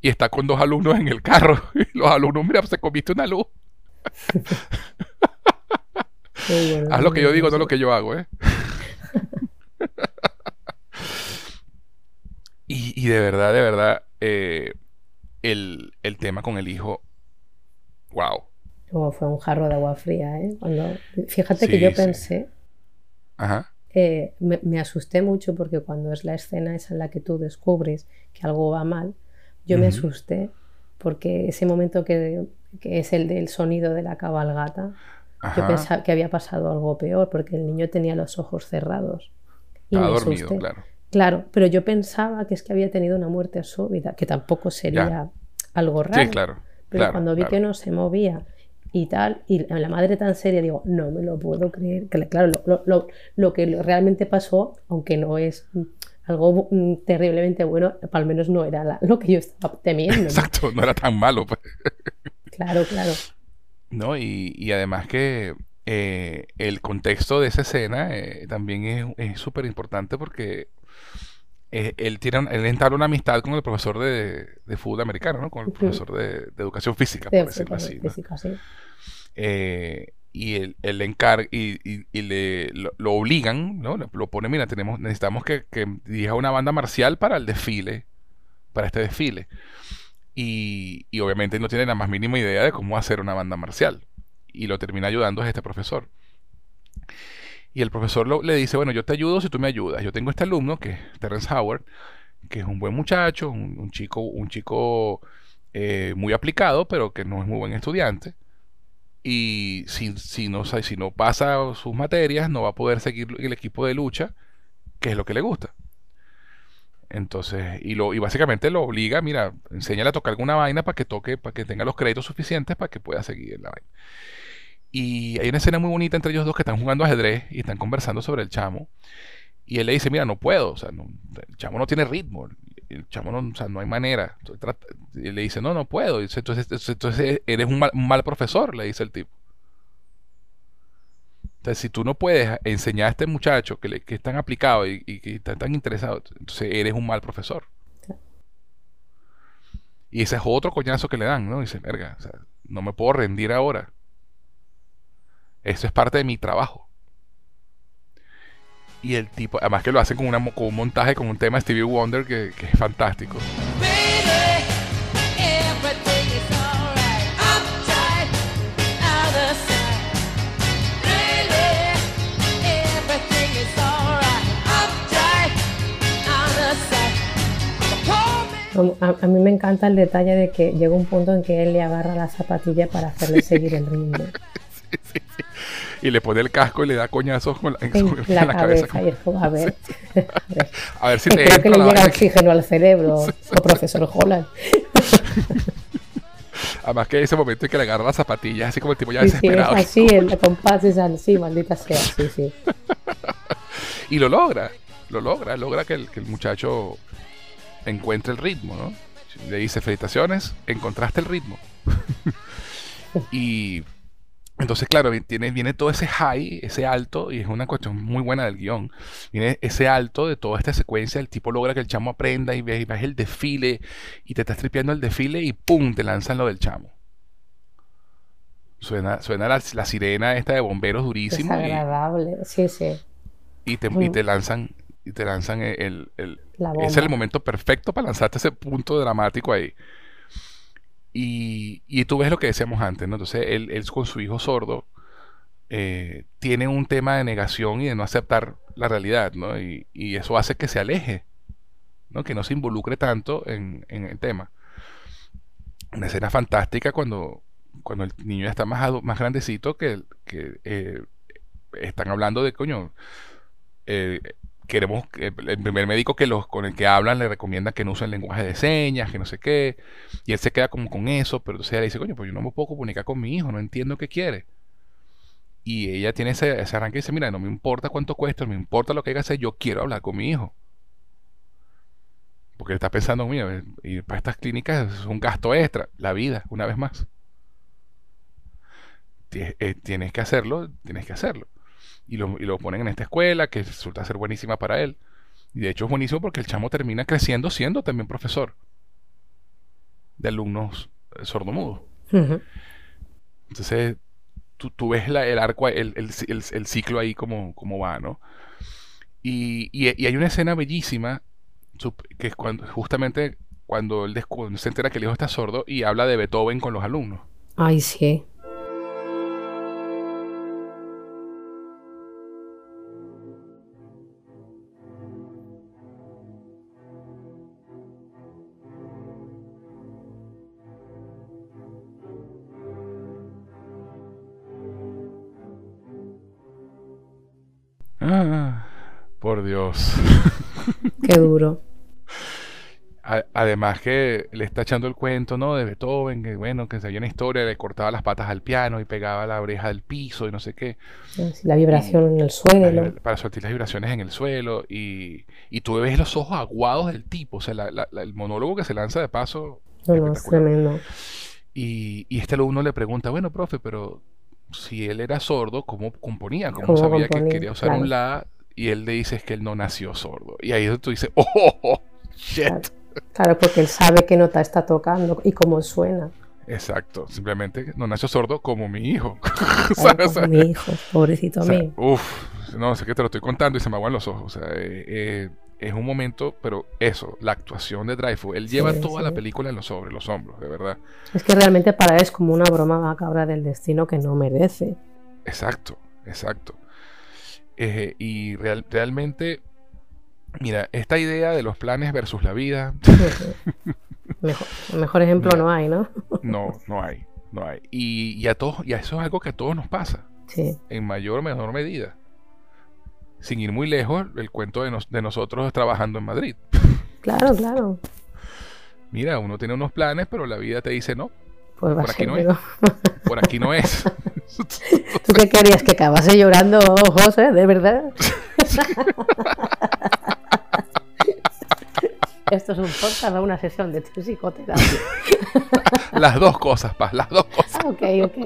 Y está con dos alumnos en el carro. Y los alumnos, mira, se comiste una luz. Haz lo que yo digo, no lo que yo hago, ¿eh? y, de verdad, de verdad, eh, el, el tema con el hijo, wow
como fue un jarro de agua fría, ¿eh? Cuando, fíjate que yo pensé, eh, me, asusté mucho porque cuando es la escena esa en la que tú descubres que algo va mal, yo me asusté porque ese momento que, es el del sonido de la cabalgata, yo pensaba que había pasado algo peor porque el niño tenía los ojos cerrados.
Y Estaba dormido, claro.
Claro, pero yo pensaba que es que había tenido una muerte súbita, que tampoco sería algo raro.
Sí, claro.
Pero cuando vi que no se movía y tal, y la madre tan seria, digo, no me lo puedo creer. Que, claro, lo, lo, lo que realmente pasó, aunque no es algo mm, terriblemente bueno, al menos no era lo que yo estaba temiendo.
Exacto, no era tan malo. Pues.
Claro, claro.
No, y, y además que eh, el contexto de esa escena eh, también es súper importante porque eh, él, tiene, él entabla una amistad con el profesor de, de fútbol americano, ¿no? Con el profesor de, educación física, por decirlo así. Eh, y él, él le y, y, le, lo, obligan, ¿no? Lo pone, mira, tenemos, necesitamos que, que dirija una banda marcial para el desfile, para este desfile. Y, y obviamente no tiene la más mínima idea de cómo hacer una banda marcial. Y lo termina ayudando a este profesor. Y el profesor le dice, bueno, yo te ayudo si tú me ayudas. Yo tengo este alumno, que es Terrence Howard, que es un buen muchacho, un, chico, un chico eh, muy aplicado, pero que no es muy buen estudiante. Y si, no, si no pasa sus materias, no va a poder seguir el equipo de lucha, que es lo que le gusta. Entonces, y, lo, y básicamente lo obliga, mira, enséñale a tocar alguna vaina para que toque, para que tenga los créditos suficientes para que pueda seguir la vaina. Y hay una escena muy bonita entre ellos dos que están jugando ajedrez y están conversando sobre el chamo. Y él le dice, mira, no puedo, o sea, el chamo no tiene ritmo, el chamo no, o sea, no hay manera. Y le dice, no, no puedo. entonces, entonces eres un mal, profesor, le dice el tipo. Entonces, si tú no puedes enseñar a este muchacho que, que es tan aplicado y, que está tan interesado, entonces eres un mal profesor. Y ese es otro coñazo que le dan, ¿no? Dice, verga, o sea, no me puedo rendir ahora. Eso es parte de mi trabajo. Y el tipo, además que lo hacen con, una, con un montaje, con un tema de Stevie Wonder que, que es fantástico.
A, mí me encanta el detalle de que llega un punto en que él le agarra la zapatilla para hacerle seguir el ritmo.
Y le pone el casco y le da coñazos con la,
en, la, cabeza. Y es como, a ver,
a ver, si te
Creo que le llega oxígeno al cerebro, o profesor Holland.
Además que ese momento en que le agarra las zapatillas, así como el tipo ya desesperado.
Sí, es así, el compás es así, maldita sea, sí, sí.
y lo logra, lo logra, logra que el, que el muchacho encuentre el ritmo, ¿no? Le dice, felicitaciones, encontraste el ritmo. y entonces, claro, viene, viene todo ese high, ese alto, y es una cuestión muy buena del guion. Viene ese alto de toda esta secuencia, el tipo logra que el chamo aprenda y ves, el desfile, y te estás tripeando el desfile y ¡pum! te lanzan lo del chamo. Suena, suena la, sirena esta de bomberos durísimo.
Es agradable, sí, sí.
Y te, y te lanzan, y te lanzan el, el, ese es el momento perfecto para lanzarte ese punto dramático ahí. Y, tú ves lo que decíamos antes, ¿no? Entonces él, con su hijo sordo eh, tiene un tema de negación y de no aceptar la realidad, ¿no? Y, eso hace que se aleje, ¿no? Que no se involucre tanto en, el tema. Una escena fantástica cuando, cuando el niño ya está más, más grandecito que, que eh, están hablando de, coño, eh, queremos que el primer médico que los con el que hablan le recomienda que no usen lenguaje de señas, que no sé qué, y él se queda como con eso, pero entonces ella le dice, coño, pues yo no me puedo comunicar con mi hijo, no entiendo qué quiere. Y ella tiene ese, arranque y dice, mira, no me importa cuánto cuesta, no me importa lo que hacer, yo quiero hablar con mi hijo. Porque él está pensando, mira, y para estas clínicas es un gasto extra, la vida, una vez más. Eh, tienes que hacerlo, tienes que hacerlo y lo, ponen en esta escuela que resulta ser buenísima para él. Y de hecho es buenísimo porque el chamo termina creciendo siendo también profesor de alumnos eh, sordomudos. Entonces, tú, ves el arco, el, ciclo ahí como, como va, ¿no? Y, y, hay una escena bellísima que es cuando, justamente cuando él se entera que el hijo está sordo y habla de Beethoven con los alumnos.
Ay, sí.
Dios.
Qué duro.
Además que le está echando el cuento, ¿no? De Beethoven, que bueno, que sabía una historia, le cortaba las patas al piano y pegaba la oreja del piso y no sé qué.
La vibración en el suelo.
para sentir las vibraciones en el suelo. Y, y tú ves los ojos aguados del tipo, o sea, el monólogo que se lanza de paso.
No, es tremendo.
Y, y este alumno le pregunta, bueno, profe, pero si él era sordo, ¿cómo componía? ¿Cómo, sabía que quería usar un la y él le dice es que él no nació sordo. Y ahí tú dices, oh, oh, oh shit.
Claro. porque él sabe qué nota está tocando y cómo suena.
Exacto, simplemente no nació sordo como mi hijo.
como mi hijo, pobrecito a mí.
Uf, no sé qué te lo estoy contando y se me aguan los ojos. O sea, eh, eh, es un momento, pero eso, la actuación de Dreyfus, él lleva toda la película en los, sobre los hombros, de verdad.
Es que realmente para él es como una broma macabra del destino que no merece.
Exacto, exacto. Eh, y realmente, mira, esta idea de los planes versus la vida.
mejor, mejor ejemplo no, hay, ¿no?
no, no hay, no hay. Y, a todos, y eso es algo que a todos nos pasa.
Sí.
En mayor o menor medida. Sin ir muy lejos, el cuento de, de nosotros trabajando en Madrid.
Claro, claro.
Mira, uno tiene unos planes, pero la vida te dice no.
Pues por aquí no
es. Por aquí no es.
¿Tú qué querías? ¿Que acabase llorando, José? ¿De verdad? Esto es un podcast o una sesión de psicoterapia.
las dos cosas, Paz, las dos cosas.
ok, ok.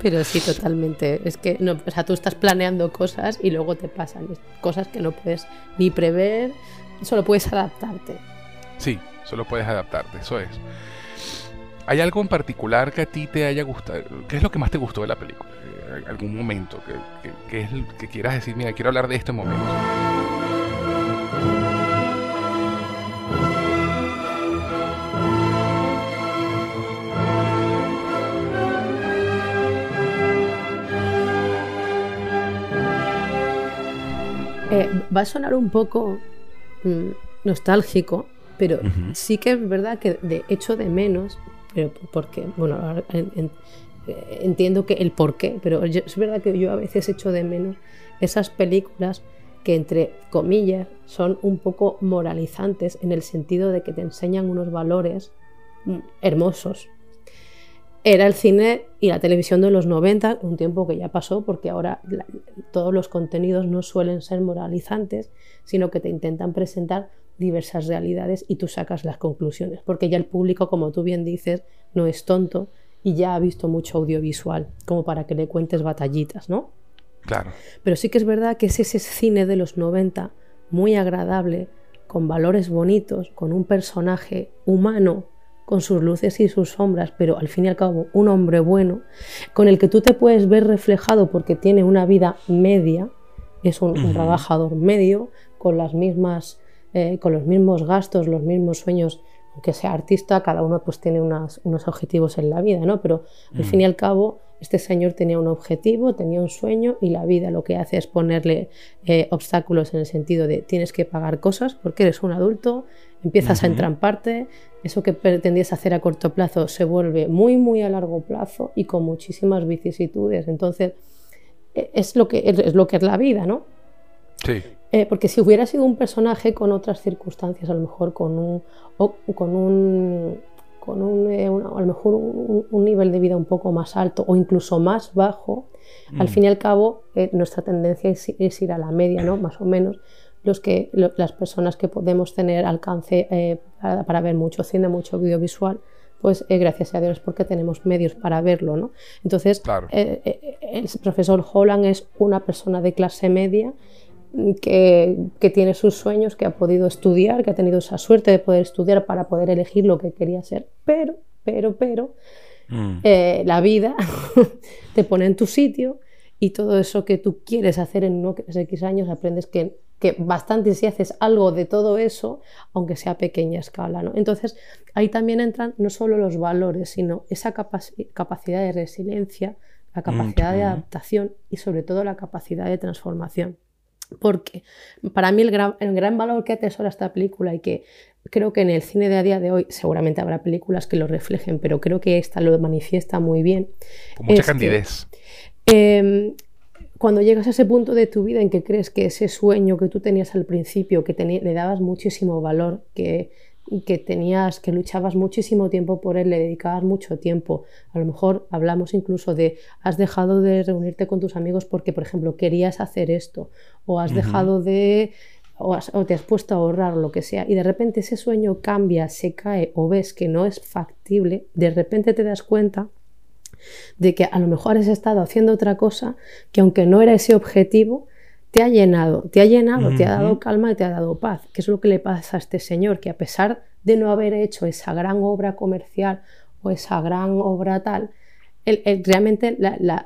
Pero sí, totalmente. Es que no, o sea, tú estás planeando cosas y luego te pasan cosas que no puedes ni prever, solo puedes adaptarte.
Sí, solo puedes adaptarte, eso es. ¿Hay algo en particular que a ti te haya gustado? ¿Qué es lo que más te gustó de la película? Eh, ¿Algún momento que, es que quieras decir, mira, quiero hablar de este momento?
Eh, va a sonar un poco mm, nostálgico, pero sí que es verdad que de hecho de menos, pero porque, bueno, entiendo que el por qué, pero es verdad que yo a veces echo de menos esas películas que entre comillas son un poco moralizantes en el sentido de que te enseñan unos valores mm, hermosos. Era el cine y la televisión de los 90, un tiempo que ya pasó porque ahora todos los contenidos no suelen ser moralizantes, sino que te intentan presentar diversas realidades y tú sacas las conclusiones, porque ya el público, como tú bien dices, no es tonto y ya ha visto mucho audiovisual, como para que le cuentes batallitas, ¿no?
Claro.
Pero sí que es verdad que es ese cine de los 90 muy agradable, con valores bonitos, con un personaje humano, con sus luces y sus sombras, pero al fin y al cabo un hombre bueno, con el que tú te puedes ver reflejado porque tiene una vida media, es un, trabajador medio, con las mismas, eh, con los mismos gastos, los mismos sueños, aunque sea artista, cada uno pues tiene unos objetivos en la vida, ¿no? Pero al fin y al cabo este señor tenía un objetivo, tenía un sueño y la vida lo que hace es ponerle eh, obstáculos en el sentido de tienes que pagar cosas porque eres un adulto, empiezas a entramparte, eso que pretendías hacer a corto plazo se vuelve muy, muy a largo plazo y con muchísimas vicisitudes. Entonces, e, es lo que es, lo que es la vida, ¿no?
Sí.
Eh, porque si hubiera sido un personaje con otras circunstancias, a lo mejor con un, con un con un, eh, a lo mejor un, nivel de vida un poco más alto o incluso más bajo, al mm. fin y al cabo eh, nuestra tendencia es, ir a la media, ¿no? más o menos, los que, las personas que podemos tener alcance eh, para, ver mucho cine, mucho audiovisual, pues gracias a Dios porque tenemos medios para verlo. ¿no? Entonces, el profesor Holland es una persona de clase media que, tiene sus sueños, que ha podido estudiar, que ha tenido esa suerte de poder estudiar para poder elegir lo que quería ser. Pero, pero, pero, mm. eh, la vida te pone en tu sitio y todo eso que tú quieres hacer en unos X años aprendes que, que bastante si haces algo de todo eso, aunque sea a pequeña escala. ¿no? Entonces, ahí también entran no solo los valores, sino esa capacidad de resiliencia, la capacidad de adaptación y sobre todo la capacidad de transformación. Porque para mí el gran, el gran valor que atesora esta película y que creo que en el cine de a día de hoy seguramente habrá películas que lo reflejen, pero creo que esta lo manifiesta muy bien.
Con mucha candidez.
Em, cuando llegas a ese punto de tu vida en que crees que ese sueño que tú tenías al principio, que le dabas muchísimo valor, que que tenías, que luchabas muchísimo tiempo por él, le dedicabas mucho tiempo. A lo mejor hablamos incluso de has dejado de reunirte con tus amigos porque, por ejemplo, querías hacer esto, o has dejado de o, te has puesto a ahorrar lo que sea, y de repente ese sueño cambia, se cae, o ves que no es factible, de repente te das cuenta de que a lo mejor has estado haciendo otra cosa que aunque no era ese objetivo, te ha llenado, te ha llenado, te ha dado calma y te ha dado paz, que es lo que le pasa a este señor, que a pesar de no haber hecho esa gran obra comercial o esa gran obra tal, realmente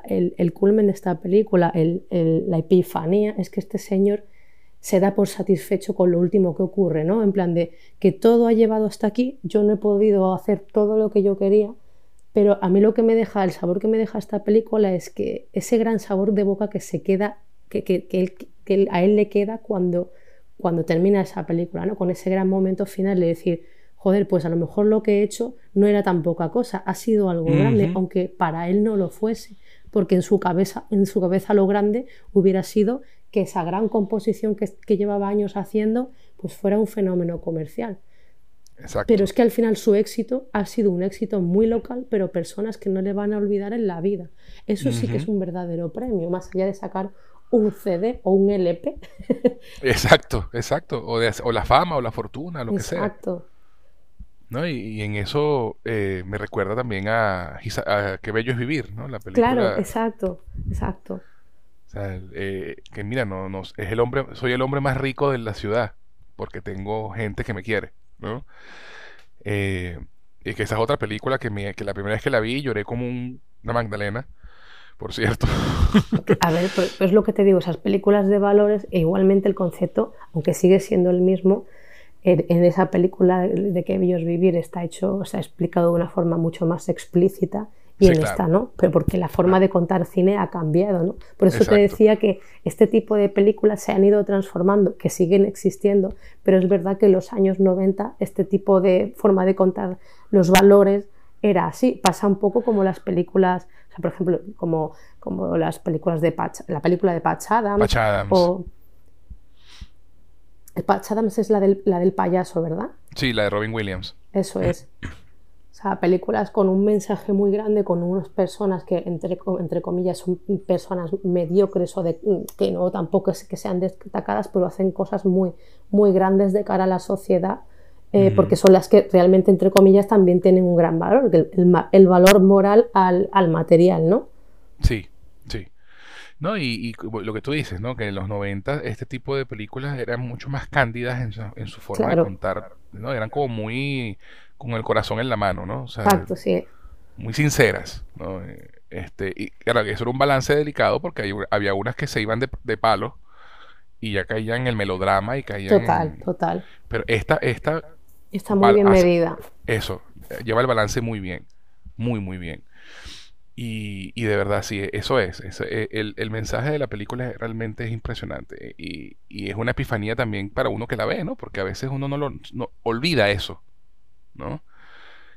el, culmen de esta película, la epifanía, es que este señor se da por satisfecho con lo último que ocurre, ¿no? En plan de que todo ha llevado hasta aquí, yo no he podido hacer todo lo que yo quería, pero a mí lo que me deja, el sabor que me deja esta película es que ese gran sabor de boca que se queda que, a él le queda cuando, cuando termina esa película, ¿no? con ese gran momento final de decir, joder, pues a lo mejor lo que he hecho no era tan poca cosa, ha sido algo grande, aunque para él no lo fuese, porque en su cabeza, en su cabeza lo grande hubiera sido que esa gran composición que, que llevaba años haciendo, pues fuera un fenómeno comercial. Pero es que al final su éxito ha sido un éxito muy local, pero personas que no le van a olvidar en la vida. Eso sí que es un verdadero premio, más allá de sacar un CD o un LP.
exacto, exacto. O, o, la fama o la fortuna, lo que sea. Exacto. ¿No? Y, en eso eh, me recuerda también a, Qué bello es vivir, ¿no? La
película. Claro, exacto, exacto.
O sea, eh, que mira, no, no, es el hombre, soy el hombre más rico de la ciudad, porque tengo gente que me quiere, ¿no? Eh, y que esa es otra película que, me, que la primera vez que la vi lloré como una Magdalena por cierto.
A ver, pues, pues, lo que te digo, esas películas de valores, e igualmente el concepto, aunque sigue siendo el mismo, en, esa película de que Bellos Vivir está hecho, se ha explicado de una forma mucho más explícita y en esta no, pero porque la forma de contar cine ha cambiado, ¿no? Por eso te decía que este tipo de películas se han ido transformando, que siguen existiendo, pero es verdad que en los años 90 este tipo de forma de contar los valores era así, pasa un poco como las películas, o sea, por ejemplo, como, como las películas de Patch, la película de Patch Adams, o Patch Adams es la del, la del payaso, ¿verdad?
Sí, la de Robin Williams.
Eso es. O sea, películas con un mensaje muy grande, con unas personas que, entre, entre comillas, son personas mediocres o de, que no tampoco es que sean destacadas, pero hacen cosas muy, muy grandes de cara a la sociedad, eh, porque son las que realmente, entre comillas, también tienen un gran valor, el, el, valor moral al, al, material, ¿no?
Sí, sí. No, y, lo que tú dices, ¿no? Que en los 90 este tipo de películas eran mucho más cándidas en su, en su forma de contar, ¿no? Eran como muy con el corazón en la mano, ¿no?
Exacto, sí.
Muy sinceras, ¿no? Este, y claro, eso era un balance delicado porque había unas que se iban de, de palo y ya caían en el melodrama y caían
Total, total.
Pero esta, esta...
Está muy bien medida.
Eso, lleva el balance muy bien, muy, muy bien. Y, y, de verdad, sí, eso es. E, el, el, mensaje de la película realmente es impresionante. Y, y, es una epifanía también para uno que la ve, ¿no? Porque a veces uno no lo no, olvida eso. ¿no?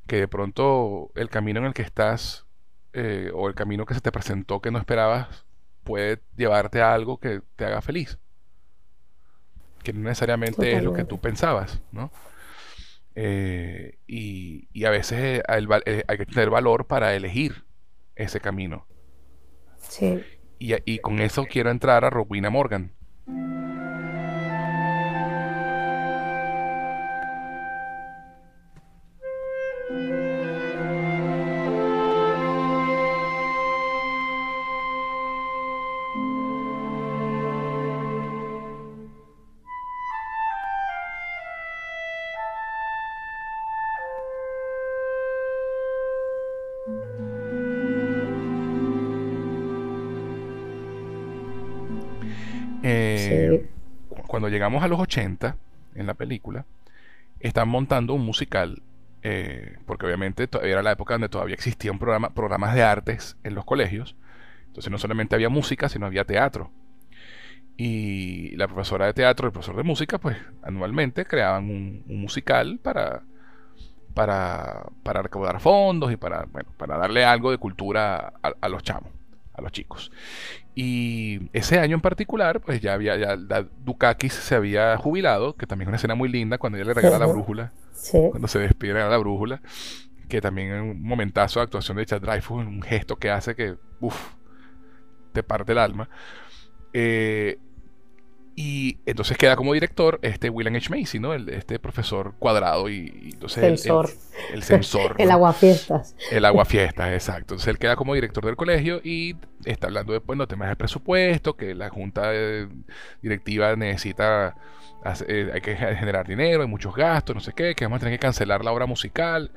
Que de pronto el camino en el que estás eh, o el camino que se te presentó que no esperabas puede llevarte a algo que te haga feliz. Que no necesariamente es lo que tú pensabas, ¿no? Eh, y, a veces eh, hay que tener valor para elegir ese camino.
Sí.
Y, y con eso quiero entrar a Rowena Morgan. Cuando llegamos a los 80, en la película, están montando un musical, eh, porque obviamente era la época donde todavía existían programa, programas de artes en los colegios. Entonces no solamente había música, sino había teatro. Y la profesora de teatro y el profesor de música, pues anualmente creaban un, musical para, para, para, recaudar fondos y para, bueno, para darle algo de cultura a los chamos a los chicos. Y ese año en particular, pues ya había, ya la Dukakis se había jubilado, que también es una escena muy linda cuando ella le regala la brújula, cuando se despide de la brújula, que también es un momentazo de actuación de Chad Dreyfus, un gesto que hace que, uff, te parte el alma. Eh, y entonces queda como director este William H. Macy, ¿no? El, este profesor cuadrado y, entonces
sensor.
El, sensor.
el aguafiestas.
El aguafiestas, exacto. Entonces él queda como director del colegio y está hablando después de temas de presupuesto, que la junta directiva necesita, eh, hay que generar dinero, hay muchos gastos, no sé qué, que vamos a tener que cancelar la obra musical.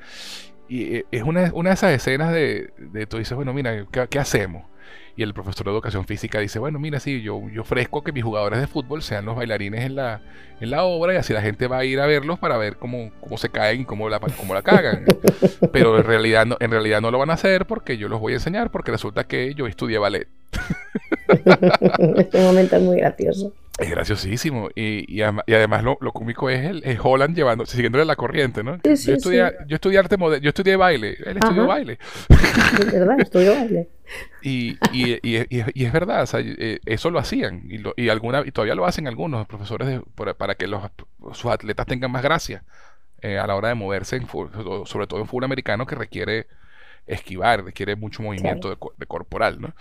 Y eh, es una, una de esas escenas de, de tú dices, bueno, mira, qué hacemos? Y el profesor de educación física dice, bueno, mira, sí, yo, yo ofrezco que mis jugadores de fútbol sean los bailarines en la, en la obra y así la gente va a ir a verlos para ver cómo, cómo se caen y cómo la, cómo la cagan. Pero en realidad, no, en realidad no lo van a hacer porque yo los voy a enseñar porque resulta que yo estudié ballet.
este momento es muy gracioso.
Es graciosísimo. Y, y, además lo, lo, cómico es el Holland llevando, siguiéndole la corriente, ¿no? yo, estudié, yo estudié arte yo estudié baile, él estudió baile.
Es verdad, estudió baile.
y, y, es verdad, eh, eso lo hacían. Y, lo, y, alguna, y todavía lo hacen algunos profesores para que los, sus atletas tengan más gracia eh, a la hora de moverse, en, sobre todo en fútbol americano que requiere esquivar, requiere mucho movimiento de, corporal, ¿no?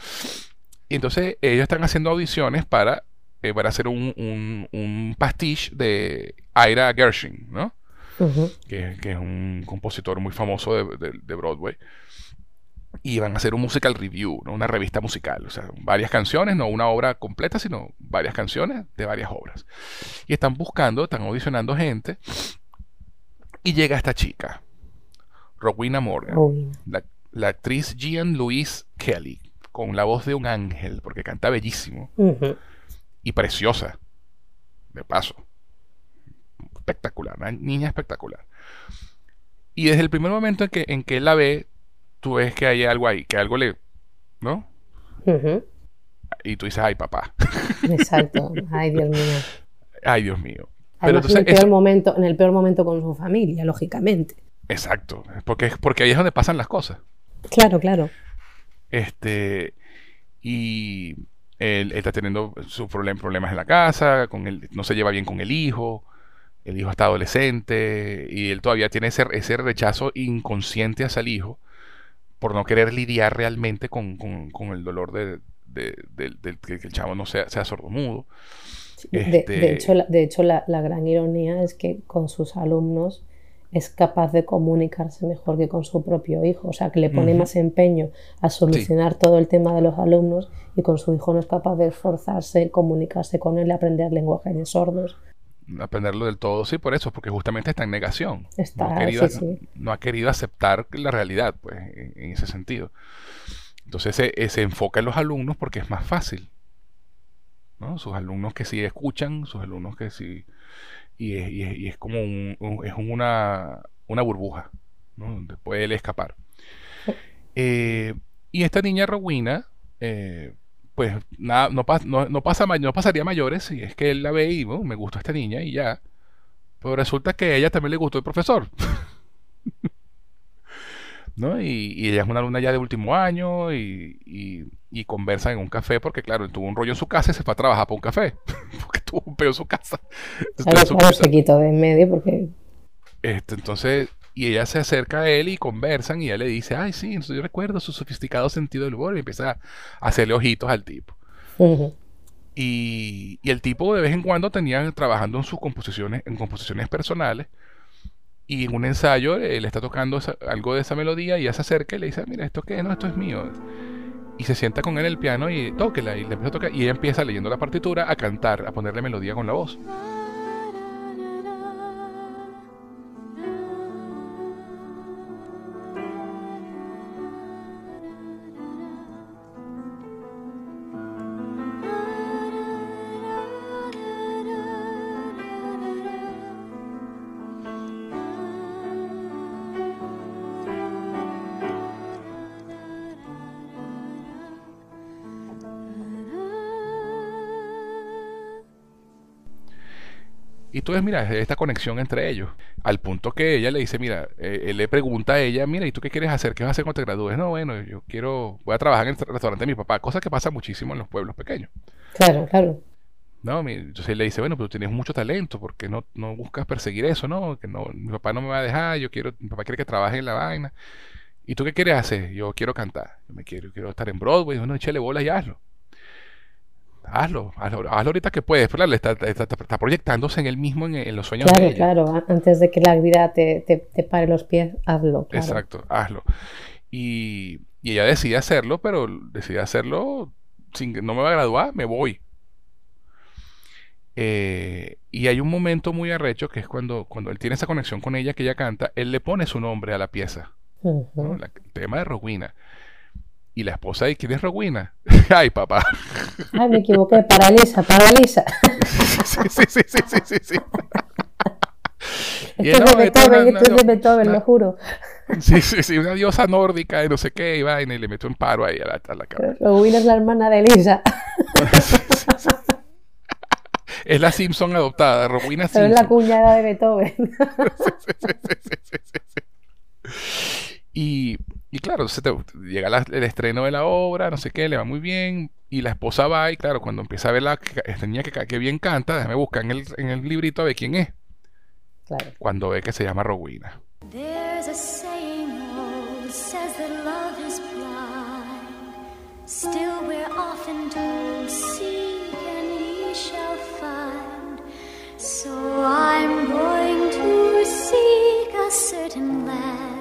Y entonces ellos están haciendo audiciones para eh, para hacer un, un, pastiche de Ira Gershwin, ¿no? que, es un compositor muy famoso de, Broadway. Y van a hacer un musical review, ¿no? una revista musical, o sea, varias canciones, no una obra completa, sino varias canciones de varias obras. Y están buscando, están audicionando gente, y llega esta chica, Rowena Morgan, la, actriz Jean Louise Kelly, con la voz de un ángel, porque canta bellísimo y preciosa. De paso. Espectacular, una niña espectacular. Y desde el primer momento en que, en que él la ve, tú ves que hay algo ahí, que algo le, ¿no? Y tú dices, ay, papá,
Exacto. Ay, Dios mío.
ay, Dios mío. Pero
en, el peor momento, en el peor momento con su familia, lógicamente.
exacto, porque, porque ahí es donde pasan las cosas.
Claro, claro.
Este, y él, está teniendo sus problem- problemas en la casa, con él, no se lleva bien con el hijo, el hijo está adolescente y él todavía tiene ese, ese rechazo inconsciente hacia el hijo por no querer lidiar realmente con, con- con el dolor de, que el chavo no sea, sea sordomudo.
De,
Este-
de hecho, la, de hecho la, la gran ironía es que con sus alumnos es capaz de comunicarse mejor que con su propio hijo. O sea, que le pone más empeño a solucionar todo el tema de los alumnos y con su hijo no es capaz de esforzarse, comunicarse con él, aprender lenguaje de sordos.
Aprenderlo del todo, sí, por eso, porque justamente está en negación.
Está,
no, ha querido,
sí, sí.
no ha querido aceptar la realidad, pues, en, en ese sentido. Entonces se, eh, se enfoca en los alumnos porque es más fácil. ¿no? Sus alumnos que sí escuchan, sus alumnos que sí. Y es, y es- y es como un- un- es una, una burbuja, ¿no? Donde puede él escapar. Eh, y esta niña Rowena, eh, pues nada, no, pas- no, no pasa, no pasaría mayores si es que él la ve y bueno, me gustó esta niña y ya. Pero resulta que a ella también le gustó el profesor. ¿No? Y, y ella es una alumna ya de último año y, y- y conversan en un café porque, claro, él tuvo un rollo en su casa y se fue a trabajar para un café. porque tuvo un peo en su casa. Su
se quitó de en medio porque
Este, entonces, y ella se acerca a él y conversan y él le dice, ay, sí, entonces yo recuerdo su sofisticado sentido del humor y empieza a hacerle ojitos al tipo. Y, y el tipo de vez en cuando tenía trabajando en sus composiciones, en composiciones personales. Y en un ensayo él está tocando algo de esa melodía y ella se acerca y le dice, mira, ¿esto qué? No, esto es mío. Y se sienta con él en el piano y tóquela y le empieza a tocar. Y ella empieza leyendo la partitura a cantar, a ponerle melodía con la voz. Y tú ves, mira, esta conexión entre ellos. Al punto que ella le dice, mira, eh, él le pregunta a ella, mira, ¿y tú qué quieres hacer? ¿Qué vas a hacer cuando te gradúes? No, bueno, yo quiero, voy a trabajar en el restaurante de mi papá, cosa que pasa muchísimo en los pueblos pequeños.
Claro, claro.
No, mi- entonces él le dice, bueno, pero tú tienes mucho talento, ¿por qué no, no buscas perseguir eso, no? Que no, mi papá no me va a dejar, yo quiero, mi papá quiere que trabaje en la vaina. ¿Y tú qué quieres hacer? Yo quiero cantar, yo me quiero, quiero estar en Broadway, bueno, échale bolas y hazlo. Hazlo, hazlo, hazlo ahorita que puedes, pero está, está- está- proyectándose en él mismo, en, en los sueños de
Claro,
ella.
claro. Antes de que la vida te, te, te pare los pies, hazlo, claro.
Exacto, hazlo. Y, y ella decide hacerlo, pero decide hacerlo sin que no me va a graduar, me voy. Eh, y hay un momento muy arrecho que es cuando, cuando él tiene esa conexión con ella que ella canta, él le pone su nombre a la pieza, ¿no?
Ujú.
La- el tema de Rowena. Y la esposa de quién es Rowena. Ay, papá.
Ay, me equivoqué. Paraliza, paraliza.
sí, sí, sí, sí, sí, sí, sí.
Esto es de Beethoven, esto es de Beethoven, lo juro.
Sí, sí, sí, una diosa nórdica y no sé qué, y vaina, y le metió un paro ahí a la, a la cara.
Rowena es la hermana de Elisa.
Es la Simpson adoptada, Rowena
Pero es la
Simpson.
cuñada de Beethoven.
Y, y claro, se te- llega la- el estreno de la obra, no sé qué, le va muy bien. Y la esposa va y claro, cuando empieza a ver la, que- esta niña que, ca- que bien canta, déjame buscar en el, en el librito a ver quién es.
Claro.
Cuando ve que se llama Rowena.
There's a saying old says that love is blind. Still, we're often told, seek and ye shall find. So I'm going to seek a certain land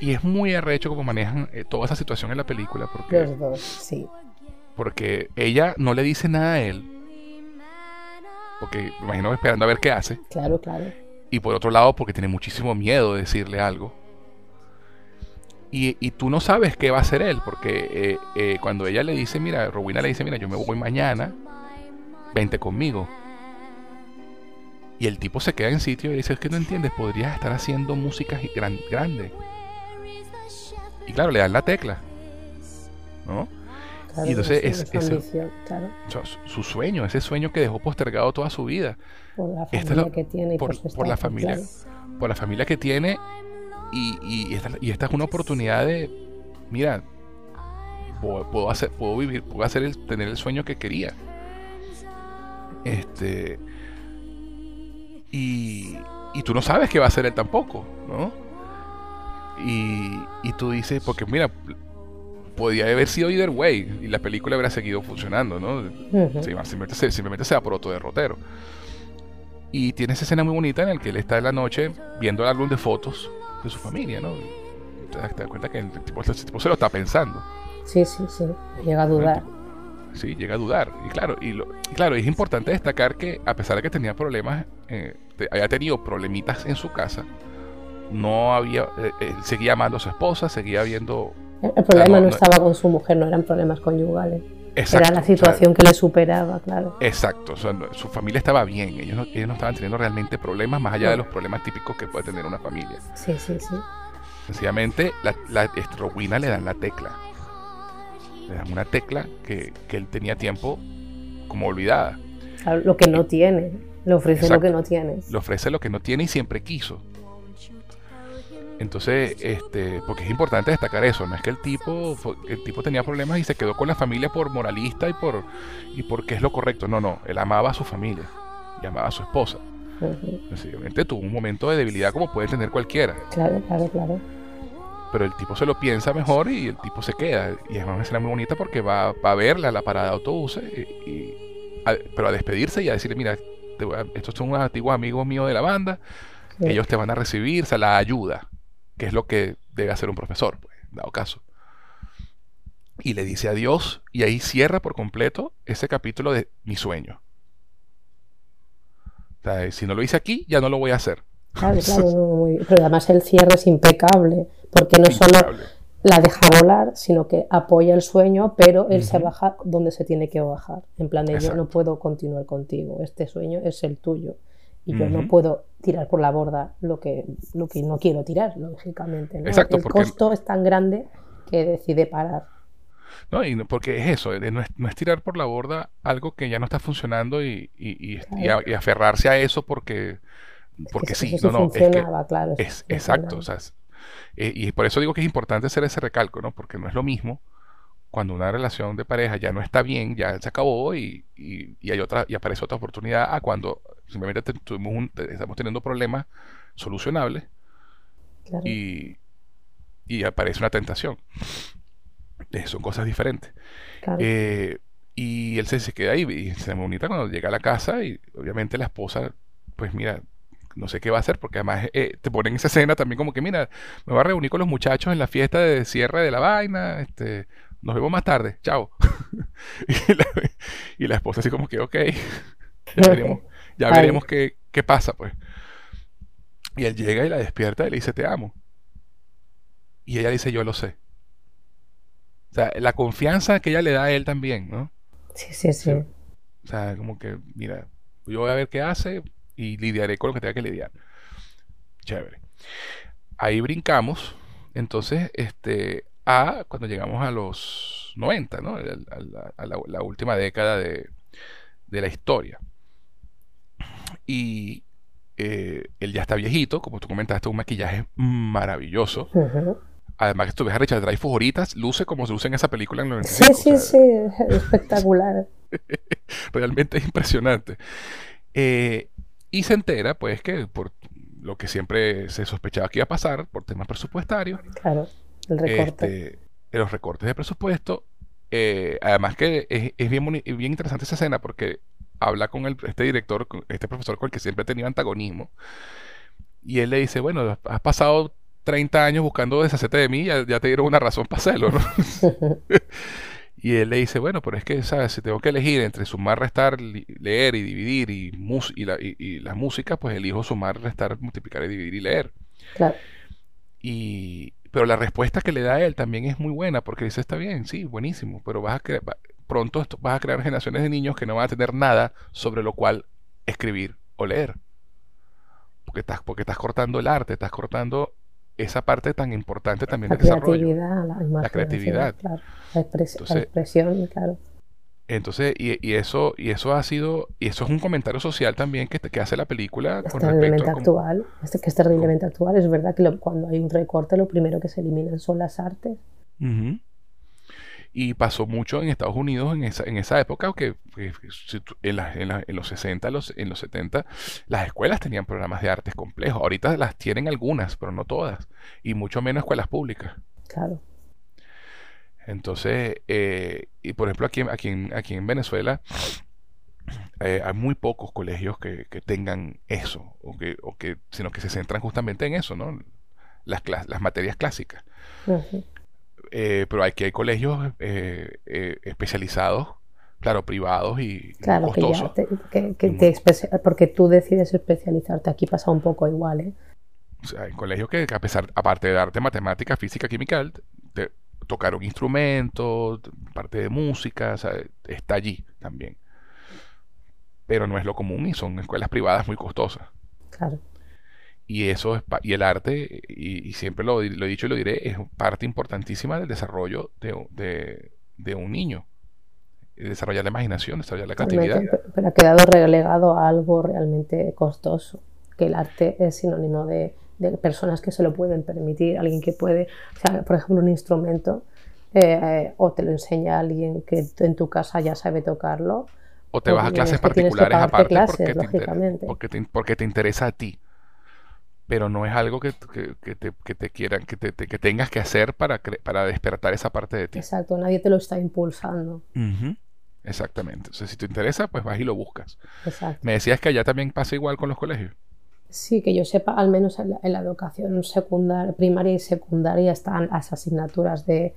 Y es muy arrecho como manejan eh, toda esa situación en la película, porque,
Los dos, sí.
porque ella no le dice nada a él, porque me imagino esperando a ver qué hace.
Claro, claro.
Y por otro lado, porque tiene muchísimo miedo de decirle algo. Y, y tú no sabes qué va a hacer él, porque eh, eh, cuando ella le dice, mira, Rowena le dice, mira, yo me voy mañana, vente conmigo. Y el tipo se queda en sitio y dice, es que no entiendes, podrías estar haciendo música gran, grande. Y claro, le dan la tecla. ¿No?
Claro,
Y entonces
sí,
es-
su
ese-
ambición, claro,
O sea, su, su sueño, ese sueño que dejó postergado toda su vida.
por la
Esta es
familia
la-
que tiene y
por,
por, su
por la familia,
claro.
por la familia que tiene y, y esta, y esta es una oportunidad de, mira, puedo, hacer, puedo vivir, puedo hacer el, tener el sueño que quería. Este y, y tú no sabes qué va a hacer él tampoco, ¿no? Y, y tú dices, porque mira, podía haber sido either way y la película hubiera seguido funcionando, ¿no? Simplemente, se, simplemente se da por otro derrotero. Y tiene esa escena muy bonita en la que él está en la noche viendo el álbum de fotos de su familia, ¿no? Y te, das, cuenta que el tipo, el tipo se lo está pensando.
Sí, sí, sí. Llega a dudar.
Sí, llega a dudar. Y claro, y, lo- y claro, es importante destacar que a pesar de que tenía problemas, eh, te- había tenido problemitas en su casa, no había, eh, él seguía amando a su esposa, seguía viendo...
El, el problema
no,
no,
no-
estaba con su mujer, no eran problemas conyugales.
Exacto,
Era la
o sea,
situación que le superaba, claro.
Exacto, o sea, no- su familia estaba bien, ellos no, ellos no estaban teniendo realmente problemas más allá de los problemas típicos que puede tener una familia.
Sí, sí, sí.
Sencillamente, la, la Rowena le dan la tecla. Le dan una tecla que, que él tenía tiempo como olvidada.
Lo que no tiene. Le ofrece
Exacto.
lo que no tiene.
Le ofrece lo que no tiene y siempre quiso. Entonces, este, porque es importante destacar eso, no es que el tipo, el tipo tenía problemas y se quedó con la familia por moralista y por y porque es lo correcto. No, no, él amaba a su familia y amaba a su esposa. Sencillamente tuvo un momento de debilidad como puede tener cualquiera.
Claro, claro, claro.
Pero el tipo se lo piensa mejor y el tipo se queda. Y es una escena muy bonita porque va, va a verla a la parada de autobuses, y, y- a- pero a despedirse y a decirle, mira, te estos son unos antiguos amigos míos de la banda,
Sí.
ellos te van a recibir, o sea, la ayuda, que es lo que debe hacer un profesor, pues, dado caso. Y le dice adiós y ahí cierra por completo ese capítulo de mi sueño. O sea, si no lo hice aquí, ya no lo voy a hacer.
Claro, claro, muy- pero además el cierre es impecable, porque no solo la deja volar, sino que apoya el sueño, pero él se baja donde se tiene que bajar. En plan de yo no puedo continuar contigo, este sueño es el tuyo. Y yo no puedo tirar por la borda lo que, lo que no quiero tirar, lógicamente. ¿no?
Exacto,
el
porque-
costo es tan grande que decide parar.
No, y no- porque es eso, eh, no es, no es tirar por la borda algo que ya no está funcionando y, y- y- y a- aferrarse a eso porque, porque
Eso-
sí,
eso
no, no, es que
claro.
es exacto, o sea, es- eh, y por eso digo que es importante hacer ese recalco, ¿no? Porque no es lo mismo cuando una relación de pareja ya no está bien, ya se acabó y, y- y hay otra y aparece otra oportunidad a cuando simplemente tuvimos un- estamos teniendo problemas solucionables
Claro.
y, y aparece una tentación. Eh, son cosas diferentes.
claro.
Eh, y él se, se queda ahí y se me bonita cuando llega a la casa y obviamente la esposa, pues mira, no sé qué va a hacer porque además eh, te ponen esa escena también como que mira, me voy a reunir con los muchachos en la fiesta de cierre de la vaina, este, nos vemos más tarde, chao. y, la, y la esposa así como que, ok, ya veremos, ya
Ay.
veremos qué, qué pasa pues. Y él llega y la despierta y le dice, te amo. Y ella dice, yo lo sé. O sea, la confianza que ella le da a él también, ¿no?
sí, sí, sí.
O sea, como que, mira, yo voy a ver qué hace y lidiaré con lo que tenga que lidiar. Chévere. Ahí brincamos, entonces, este, a cuando llegamos a los 90, ¿no? A la, a la- la última década de, de la historia. Y eh, él ya está viejito, como tú comentaste, un maquillaje maravilloso. Además que tú ves a Richard Dreyfuss ahorita, luce como se luce en esa película en el
Sí,
95.
sí, sí, espectacular.
realmente es impresionante. Eh, y se entera, pues, que por lo que siempre se sospechaba que iba a pasar, por temas presupuestarios,
Claro, el recorte.
este, los recortes de presupuesto, eh, además que es, es bien, bien interesante esa escena porque habla con el, este director, con este profesor con el que siempre ha tenido antagonismo, y él le dice, bueno, has pasado 30 años buscando deshacerte de mí, ya, ya te dieron una razón para hacerlo, ¿no? Y él le dice, bueno, pero es que, ¿sabes? Si tengo que elegir entre sumar, restar, leer y dividir y, mus y, la, y, y las músicas, pues elijo sumar, restar, multiplicar y dividir y leer.
Claro,
Y, pero la respuesta que le da él también es muy buena porque dice, está bien, sí, buenísimo, pero vas a pronto vas a crear generaciones de niños que no van a tener nada sobre lo cual escribir o leer. Porque estás, porque estás cortando el arte, estás cortando esa parte tan importante también
La
del desarrollo.
creatividad, la imaginación,
creatividad.
claro. La, expres- la expresión, claro.
Entonces, y, y eso, y eso ha sido, y eso es un comentario social también que, te- que hace la película
Es
con
terriblemente actual. Este, que es terriblemente actual. Es verdad que lo- cuando hay un recorte, lo primero que se eliminan son las artes.
Ujú. Y pasó mucho en Estados Unidos en esa, en esa época, que, en, la- en la- en los 60, los, en los 70, las escuelas tenían programas de artes complejos. Ahorita las tienen algunas, pero no todas. Y mucho menos escuelas públicas.
Claro.
Entonces, eh, y por ejemplo, aquí, en- aquí, aquí en Venezuela eh, hay muy pocos colegios que, que tengan eso, o que, o que, sino que se centran justamente en eso, ¿no? Las, las materias clásicas.
Ujú.
Eh, pero aquí hay colegios eh, eh, especializados, claro, privados y
Claro, que ya te, que- te especia- porque tú decides especializarte. Aquí pasa un poco igual, ¿eh?
O sea, hay colegios que, que a pesar, aparte de arte, matemática, física, química, te, tocar un instrumento, parte de música, o sea, está allí también. Pero no es lo común y son escuelas privadas muy costosas.
Claro.
Y eso es y el arte, y, y siempre lo, lo he dicho y lo diré, es parte importantísima del desarrollo de, de- de un niño. Desarrollar la imaginación, desarrollar la creatividad.
Pero ha quedado relegado a algo realmente costoso, que el arte es sinónimo de, de personas que se lo pueden permitir, alguien que puede, o sea, por ejemplo, un instrumento, eh, o te lo enseña alguien que en tu casa ya sabe tocarlo,
O te vas a clases particulares aparte
clases,
porque, te inter-
lógicamente.
porque, te, porque te interesa a ti. Pero no es algo que, que- que te, que te quieran, que, te, que tengas que hacer para, para despertar esa parte de ti.
exacto, nadie te lo está impulsando.
Exactamente. Entonces, si te interesa, pues vas y lo buscas.
exacto.
Me decías que allá también pasa igual con los colegios.
Sí, que yo sepa, al menos en la, en la educación secundaria, primaria y secundaria están las asignaturas de,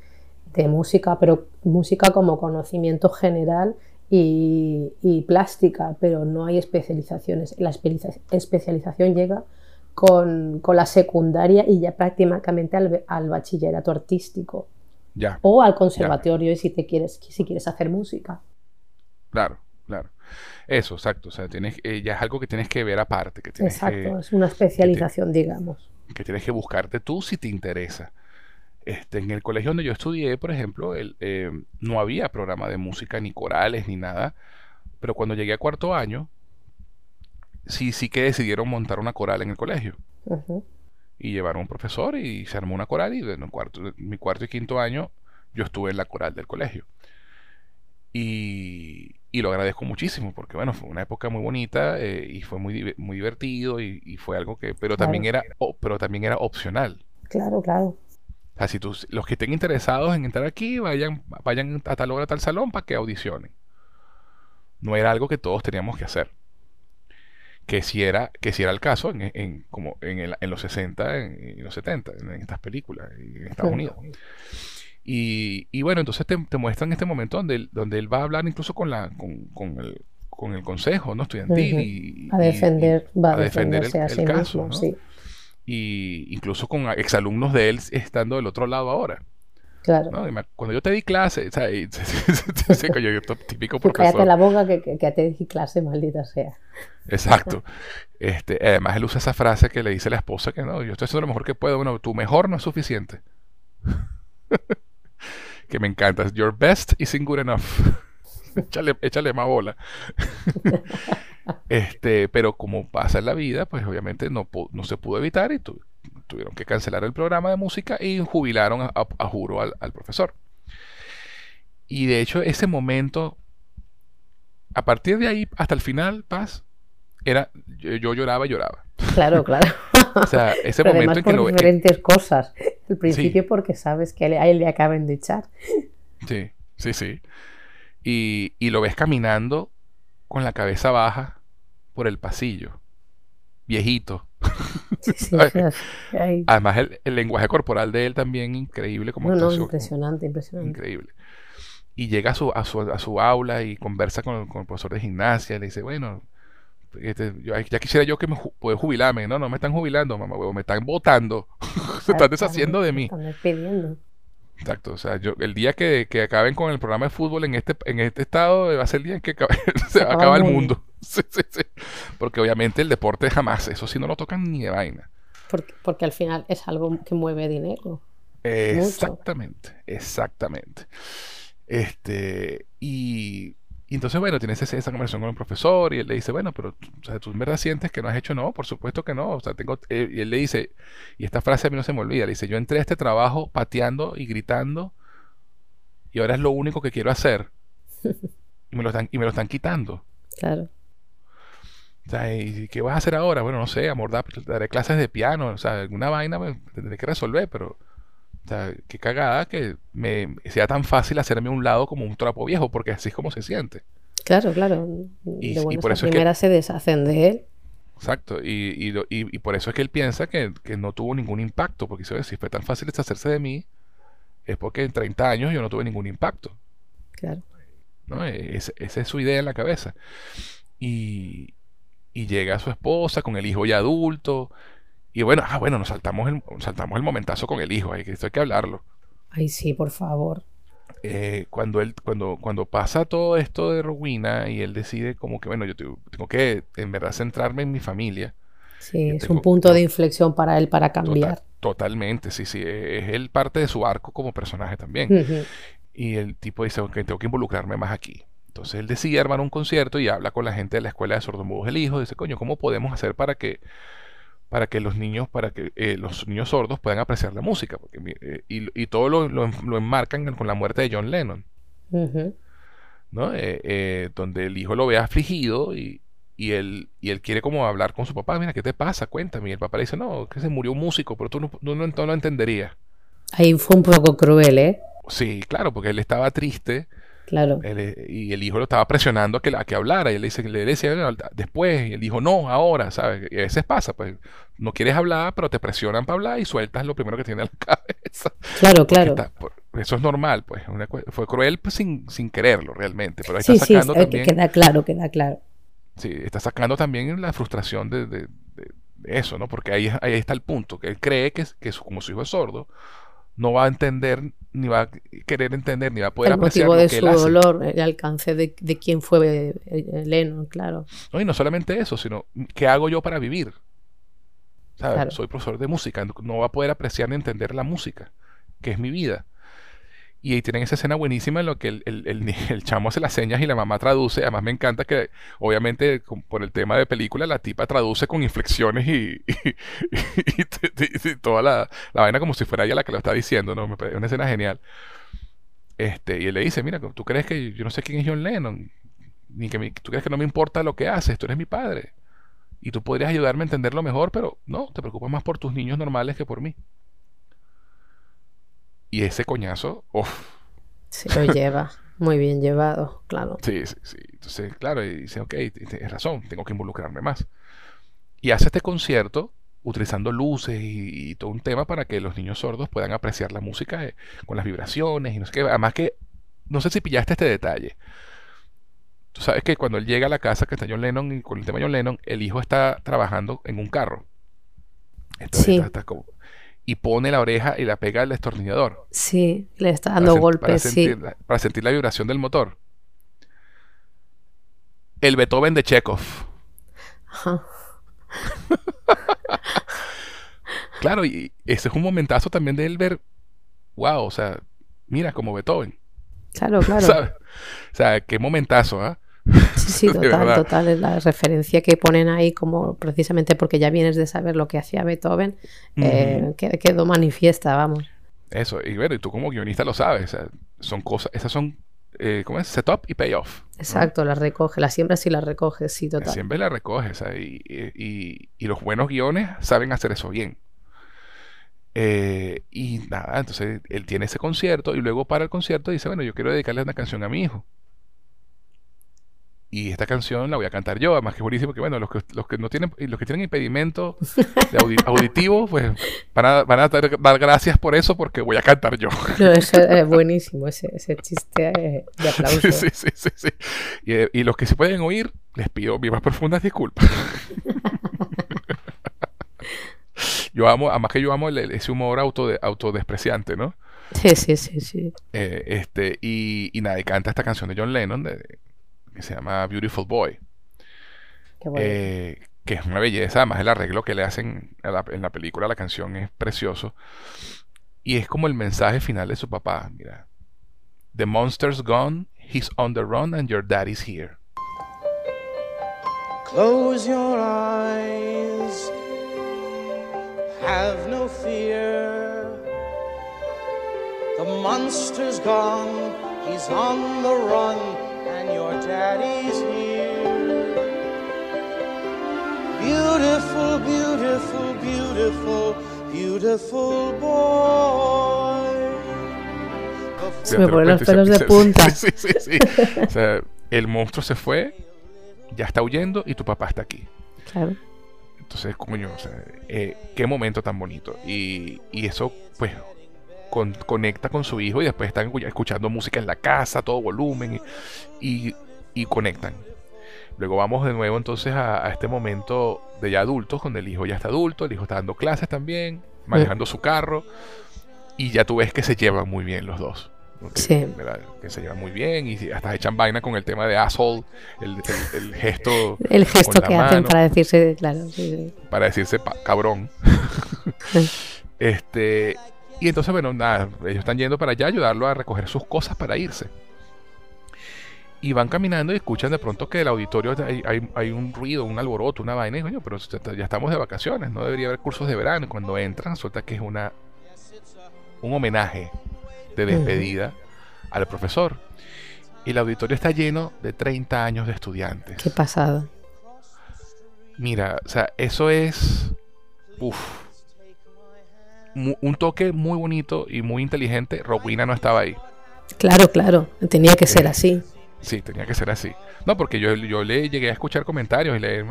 de música, pero música como conocimiento general y, y plástica, pero no hay especializaciones. La especializa- especialización llega con, con la secundaria y ya prácticamente al, al bachillerato artístico
Ya,
o al conservatorio si te quieres, si quieres hacer música.
claro, claro. Eso, exacto. O sea, tienes, eh, ya es algo que tienes que ver aparte, que tienes
Exacto, es una especialización, digamos.
que, que tienes que buscarte tú si te interesa. Este, en el colegio donde yo estudié, por ejemplo, el, eh, no había programa de música, ni corales, ni nada. Pero cuando llegué a cuarto año, sí, sí que decidieron montar una coral en el colegio. Y llevaron un profesor y se armó una coral y en cuarto, mi cuarto y quinto año yo estuve en la coral del colegio. Y, y lo agradezco muchísimo porque bueno, fue una época muy bonita eh, y fue muy, muy divertido y, y fue algo que, pero también era, pero también era opcional.
Claro, claro.
O sea, si tú- los que estén interesados en entrar aquí, vayan, vayan a tal hora, a tal salón para que audicionen. No era algo que todos teníamos que hacer. Que si era, que si era el caso en, en- como en, el- en los 60 en, en los 70, en, estas películas, en Estados
Sí.
Unidos. Y, y bueno, entonces te, te muestran este momento donde él, donde él va a hablar incluso con, la, con, con el, con el consejo ¿no? estudiantil y,
A
y-
defender, va a,
defender el- caso,
mismo,
¿no?
sí,
y incluso con exalumnos de él estando del otro lado ahora.
Claro.
Cuando yo te di clase, o sea, y- yo- típico
Tú cállate
profesor.
la boca que, que, que te di clase, maldita sea.
Exacto. Este, además él usa esa frase que le dice la esposa que no, yo estoy haciendo lo mejor que puedo. Bueno, tu mejor no es suficiente. que me encanta. Your best isn't good enough. échale, échale más bola. este, pero como pasa en la vida, pues obviamente no, se pudo evitar y tu- tuvieron que cancelar el programa de música y jubilaron a, a- a juro al, al profesor. Y de hecho, ese momento, a partir de ahí hasta el final, Paz, era yo, yo lloraba y lloraba.
Claro, claro.
O sea, ese
Pero
momento en que lo en-
diferentes cosas. Al principio porque sabes que a él- a él le acaban de echar.
Sí, sí, sí. Y, y lo ves caminando con la cabeza baja por el pasillo. Viejito.
Sí, sí,
Además, el, el lenguaje corporal de él también increíble como
no, impresionante, impresionante.
Increíble. Y llega a su, a su, a su aula y conversa con, con el profesor de gimnasia. Le dice, bueno, este, yo- ya quisiera yo que me ju- poder jubilarme. No, no me están jubilando, mamá, huevo, me están votando. Se están deshaciendo de mí.
Están despidiendo.
Exacto, o sea, yo, el día que, que acaben con el programa de fútbol en este, en este estado va a ser el día en que acabe- se va a
acaba
acabar
el
el
mundo.
Sí, sí, sí. Porque obviamente el deporte jamás, eso sí no lo tocan ni de vaina.
Porque, porque al final es algo que mueve dinero.
Exactamente, exactamente. Este, y, y entonces, bueno, tienes esa conversación con el profesor y él le dice, bueno, pero o sea, tú en verdad sientes que no has hecho, no, por supuesto que no. O sea, tengo, eh, y él le dice, y esta frase a mí no se me olvida, le dice, yo entré a este trabajo pateando y gritando y ahora es lo único que quiero hacer y me lo están, y me lo están quitando.
Claro.
O sea, ¿y qué vas a hacer ahora? Bueno, no sé, amor, da- daré clases de piano, o sea, alguna vaina me tendré que resolver, pero, o sea, qué cagada que me sea tan fácil hacerme un lado como un trapo viejo, porque así es como se siente.
Claro, claro.
Y-
de
y por eso es que-
se deshacen de él.
Exacto, y, y, y- por eso es que él piensa que, que no tuvo ningún impacto, porque "Oye, si fue tan fácil deshacerse de mí, es porque en 30 años yo no tuve ningún impacto.
Claro.
¿no? Es- esa es su idea en la cabeza. Y, y llega su esposa con el hijo ya adulto. Y bueno, ah, bueno, nos saltamos el, saltamos el momentazo con el hijo, hay que, esto hay que hablarlo.
Ay, sí, por favor.
Eh, cuando él, cuando, cuando pasa todo esto de Rowena y él decide como que, bueno, yo tengo, tengo que en verdad centrarme en mi familia.
Sí, es
tengo-
un punto de inflexión para él para
Total-
cambiar.
totalmente, sí, sí, es él parte de su arco como personaje también. Y el tipo dice, ok, tengo que involucrarme más aquí. Entonces él decide armar un concierto y habla con la gente de la escuela de sordomudos del hijo. Dice, coño, ¿cómo podemos hacer para que, para que los niños, para que eh, los niños sordos puedan apreciar la música? Porque, eh, y, y todo lo, lo, lo enmarcan con la muerte de John Lennon. ¿no? Eh, donde el hijo lo ve afligido y, y él, y él quiere como hablar con su papá. Mira, ¿qué te pasa? Cuéntame. Y el papá le dice, no, que se murió un músico, pero tú no, tú no, no lo entenderías.
Ahí fue un poco cruel, ¿eh?
Sí, claro, porque él estaba triste
Claro.
Él, eh, y el hijo lo estaba presionando a que, a que hablara. Y él le dice, le decía "Bueno, después. Y él dijo, no, ahora, ¿sabes? Y a veces pasa, pues no quieres hablar, pero te presionan para hablar y sueltas lo primero que tiene en la cabeza.
Claro, claro.
está- por- eso es normal, pues. una fue cruel pues, sin, sin quererlo realmente. Pero ahí
Sí,
está
sí,
sacando
eh, que
también.
queda claro, queda claro.
Sí, está sacando también la frustración de- de eso, ¿no? Porque ahí, ahí está el punto, que él cree que, que su- como su hijo es sordo, no va a entender, ni va a querer entender, ni va a poder
el
apreciar
motivo
lo
de
que
su
él hace.
dolor, el alcance de, de quién fue eh, Lennon, claro.
No, y no solamente eso, sino ¿qué hago yo para vivir? ¿Sabes?
Claro.
Soy profesor de música, no va a poder apreciar ni entender la música, que es mi vida. Y ahí tienen esa escena buenísima en lo que el, el- el chamo hace las señas y la mamá traduce. Además me encanta que, obviamente, por el tema de película, la tipa traduce con inflexiones y, toda la, la vaina como si fuera ella la que lo está diciendo, ¿no? Me una escena genial. Este, y él le dice, mira, ¿tú crees que yo no sé quién es John Lennon? Ni que tú crees que no me importa lo que haces, tú eres mi padre. Y tú podrías ayudarme a entenderlo mejor, pero no, te preocupas más por tus niños normales que por mí. Y ese coñazo, uff,
Se lo lleva. Muy bien llevado, claro.
sí, sí, sí. Entonces, claro, y dice, ok, tienes razón, tengo que involucrarme más. Y hace este concierto utilizando luces y, y todo un tema para que los niños sordos puedan apreciar la música eh, con las vibraciones y no sé qué. Además que, no sé si pillaste este detalle. Tú sabes que cuando él llega a la casa que está John Lennon y con el tema de John Lennon, el hijo está trabajando en un carro.
Sí.
está- está como- y pone la oreja y la pega al destornillador
Sí, le está dando
sen- para
golpes, sí.
sentir, la- para sentir la vibración del motor. El Beethoven de Chekhov.
Ajá.
Claro, y ese es un momentazo también de él ver, wow, o sea, mira como Beethoven,
Claro, claro.
¿sabes? O sea, qué momentazo, ¿ah?
Sí, total, total. Es la referencia que ponen ahí como precisamente porque ya vienes de saber lo que hacía Beethoven, eh, que- quedó manifiesta, vamos.
Eso, y bueno, y tú como guionista lo sabes, son cosas, esas son, eh, ¿cómo es? Setup y payoff. ¿no?
Exacto, la recoge, la siembra sí la recoge, sí, total.
Siempre la recoges, y, y- y los buenos guiones saben hacer eso bien. Eh, y nada, entonces él tiene ese concierto y luego para el concierto dice, bueno, yo quiero dedicarle una canción a mi hijo. Y esta canción la voy a cantar yo, además que es buenísimo que bueno, los que, los que no tienen, los que tienen impedimento de audi- auditivo, pues van a, van a dar, dar gracias por eso porque voy a cantar yo.
No, eso es buenísimo, ese, ese chiste de aplauso.
Sí, sí, sí, sí, sí. Y, y los que sí pueden oír, les pido mis más profundas disculpas. yo amo, además que yo amo el- ese humor autode- autodespreciante, ¿no?
Sí, sí, sí, sí.
Eh, este, y, y nada, y canta esta canción de John Lennon de- que se llama Beautiful Boy.
Qué
eh, que es una belleza, además el arreglo que le hacen a la- en la película, la canción es precioso. Y es como el mensaje final de su papá, mira. The monster's gone, he's on the run and your daddy's here.
Close your eyes, have no fear. The monster's gone, he's on the run, and your daddy's here. Beautiful, beautiful, beautiful, beautiful boy.
Se me ponen los pelos de punta.
Sí, sí, sí. O sea, el monstruo se fue, ya está huyendo y tu papá está aquí.
Claro.
Entonces, coño, o sea, eh, qué momento tan bonito. Y, y eso, pues, con- conecta con su hijo y después están escu- escuchando música en la casa, todo volumen, y, y- y conectan. Luego vamos de nuevo entonces a, a este momento de ya adultos, donde el hijo ya está adulto, el hijo está dando clases también, manejando su carro, y ya tú ves que se llevan muy bien los dos.
Sí.
que se llevan muy bien y hasta echan vaina con el tema de asshole, el, el- el gesto
El gesto que hacen
mano
para decirse, claro, sí, sí.
para decirse pa- cabrón. este, y entonces, bueno, nada, ellos están yendo para allá a ayudarlo a recoger sus cosas para irse. Y van caminando y escuchan de pronto que el auditorio hay, hay- hay un ruido, un alboroto, una vaina. Y coño, pero ya estamos de vacaciones, no debería haber cursos de verano. Y cuando entran, resulta que es una un homenaje de despedida al profesor. Y el auditorio está lleno de 30 años de estudiantes.
Qué pasada.
Mira, o sea, eso es. Uf. Un toque muy bonito y muy inteligente. Rowena no estaba ahí.
Claro, claro. Tenía que ser
Eh,
así.
Sí, tenía que ser así. No, porque yo, yo le llegué a escuchar comentarios y en-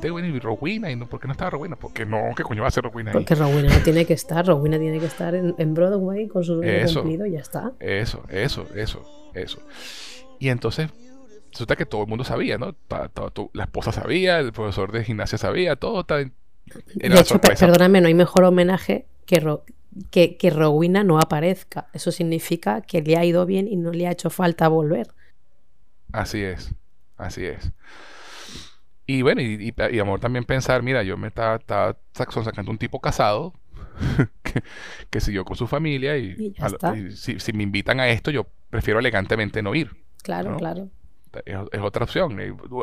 de, bueno, y Rowena, y no, ¿por qué no estaba Rowena? Porque no, ¿qué coño va a ser Rowena ahí?
Porque Rowena no tiene que estar. Rowena tiene que estar en, en Broadway con su
Eso.
cumplido y ya está.
Eso, eso, eso, eso. Y entonces, resulta que todo el mundo sabía, ¿no? La esposa sabía, el profesor de gimnasia sabía, todo Era
de hecho, perdóname, no hay mejor homenaje que, Ro- que, que Rowena no aparezca. Eso significa que le ha ido bien y no le ha hecho falta volver.
Así es, así es. Y bueno, y, y- y amor también pensar, mira, yo me estaba, estaba sac- sacando un tipo casado que, que siguió con su familia y, a si, si me invitan a esto, yo prefiero elegantemente no ir.
Claro,
¿No?
claro.
Es, es otra opción.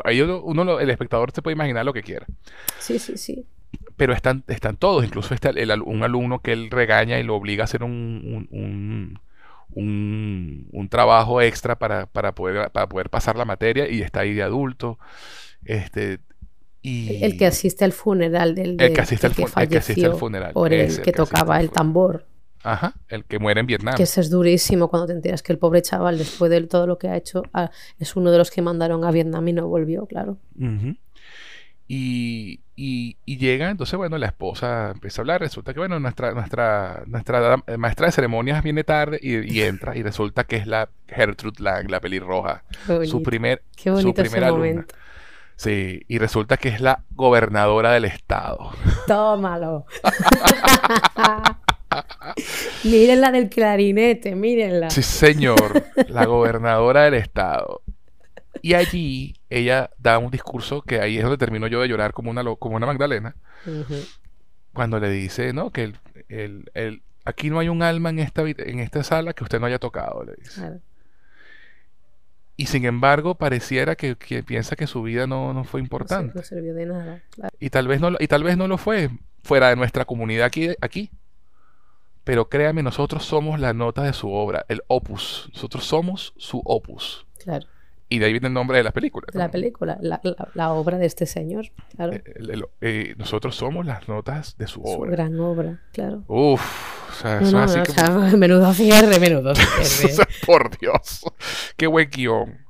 Ahí uno, el espectador se puede imaginar lo que quiera.
Sí, sí, sí.
Pero están, están todos, incluso está el- un alumno que él regaña y lo obliga a hacer un, un, un- un- trabajo extra para, para, poder, para poder pasar la materia y está ahí de adulto. Este, y
El que asiste al funeral del,
El
del-
que asiste
del
al fu- el que asiste al
falleció
funeral,
Por el
ese, el
que tocaba el tambor.
Ajá, el que muere en Vietnam.
Que eso es durísimo cuando te enteras que el pobre chaval, después de todo lo que ha hecho, ah, es uno de los que mandaron a Vietnam y no volvió, claro.
Y, y, y llega, entonces, bueno, la esposa empieza a hablar. Resulta que, bueno, nuestra, nuestra, nuestra eh, maestra de ceremonias viene tarde y, y entra. Y resulta que es la Gertrude Lang, la pelirroja.
Qué bonito,
Su, primer,
qué
su
bonito ese
primera alumna.
momento.
Sí, y resulta que es la gobernadora del estado.
Tómalo. miren la del clarinete, mírenla.
Sí, señor, la gobernadora del estado. Y allí ella da un discurso que ahí es donde termino yo de llorar como una, como una Magdalena. Cuando le dice, ¿no? Que el, el- el- aquí no hay un alma en esta, en esta sala que usted no haya tocado, le dice.
Claro.
Y sin embargo, pareciera que, que piensa que su vida no, no fue importante.
no sirvió de nada. claro.
Y tal vez no, lo- y tal vez no lo fue fuera de nuestra comunidad aquí, aquí. Pero créame, nosotros somos la nota de su obra, el opus. Nosotros somos su opus.
claro.
Y de ahí viene el nombre de la película.
La película, la, la- la obra de este señor, claro.
El- eh, nosotros somos las notas de su
Su
obra.
gran obra, claro.
Uf, o sea,
No,
eso
no,
es así como-
o sea, menudo cierre, menudo
O
cierre.
sea, por Dios. Qué buen
guion.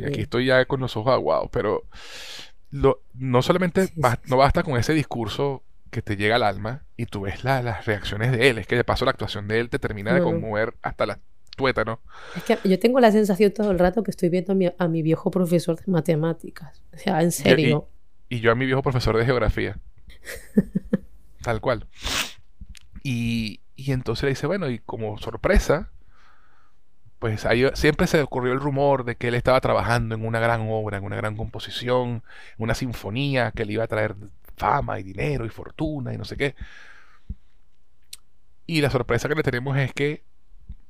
Y aquí estoy ya con los ojos aguados, pero lo- no solamente
Sí,
no basta con ese discurso que te llega al alma y tú ves la- las reacciones de él, es que de paso la actuación de él te termina de conmover hasta la tuétano.
Es que yo tengo la sensación todo el rato que estoy viendo a mi, a mi viejo profesor de matemáticas. O sea, en serio.
Y yo a mi viejo profesor de geografía. Tal cual. Y, y entonces le dice, bueno, y como sorpresa, pues ahí siempre se ocurrió el rumor de que él estaba trabajando en una gran obra, en una gran composición, en una sinfonía que le iba a traer fama y dinero y fortuna y no sé qué. Y la sorpresa que le tenemos es que,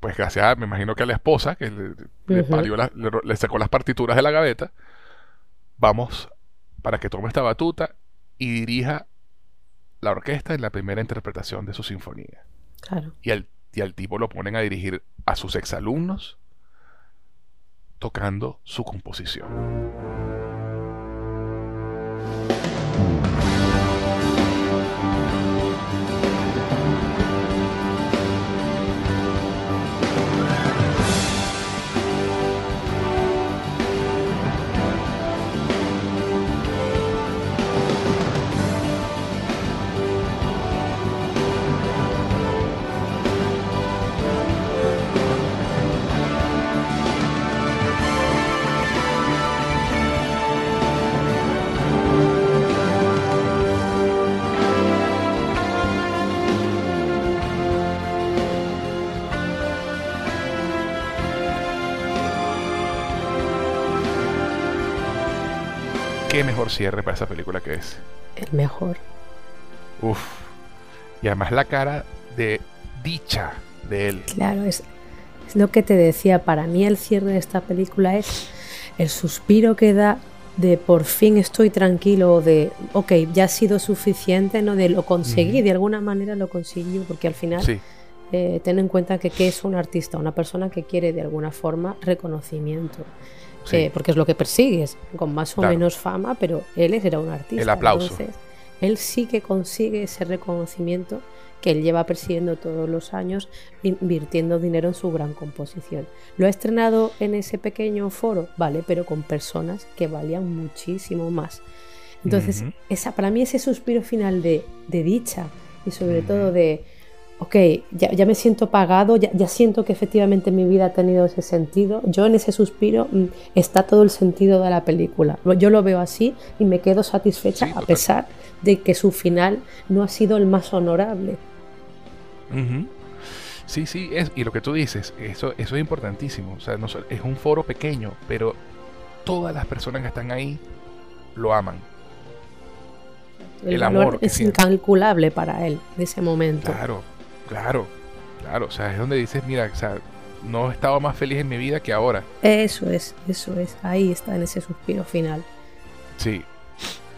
pues gracias a, me imagino que a la esposa, que le, le
Ujú.
parió la- le, le sacó las partituras de la gaveta, vamos para que tome esta batuta y dirija la orquesta en la primera interpretación de su sinfonía.
Claro.
Y al, y al tipo lo ponen a dirigir a sus exalumnos tocando su composición. Qué mejor cierre para esa película que es.
El mejor.
Uf. Y además la cara de dicha de él.
Claro, es, es lo que te decía. Para mí el cierre de esta película es el suspiro que da de por fin estoy tranquilo, de, ok, ya ha sido suficiente, ¿no? De lo conseguí, de alguna manera lo consiguió, porque al final
Sí,
eh, ten en cuenta que qué es un artista, una persona que quiere de alguna forma reconocimiento,
sí.
eh, porque es lo que persigues, con más o
Claro.
menos fama, pero él era un artista.
El aplauso.
Entonces, él sí que consigue ese reconocimiento que él lleva persiguiendo todos los años, invirtiendo dinero en su gran composición. Lo ha estrenado en ese pequeño foro, vale, pero con personas que valían muchísimo más. Entonces, esa, para mí ese suspiro final de, de dicha y sobre todo de, ok, ya, ya me siento pagado, ya, ya siento que efectivamente mi vida ha tenido ese sentido. Yo en ese suspiro mm, está todo el sentido de la película. Yo lo veo así y me quedo satisfecha
Sí,
a pesar de que su final no ha sido el más honorable.
Sí, sí, es, y lo que tú dices, eso, eso es importantísimo. O sea, no es un foro pequeño, pero todas las personas que están ahí lo aman.
El,
amor
es
siente.
incalculable para él de ese momento.
Claro, claro, claro. O sea, es donde dices, mira, o sea, no he estado más feliz en mi vida que ahora.
Eso es, eso es. Ahí está en ese suspiro final.
Sí.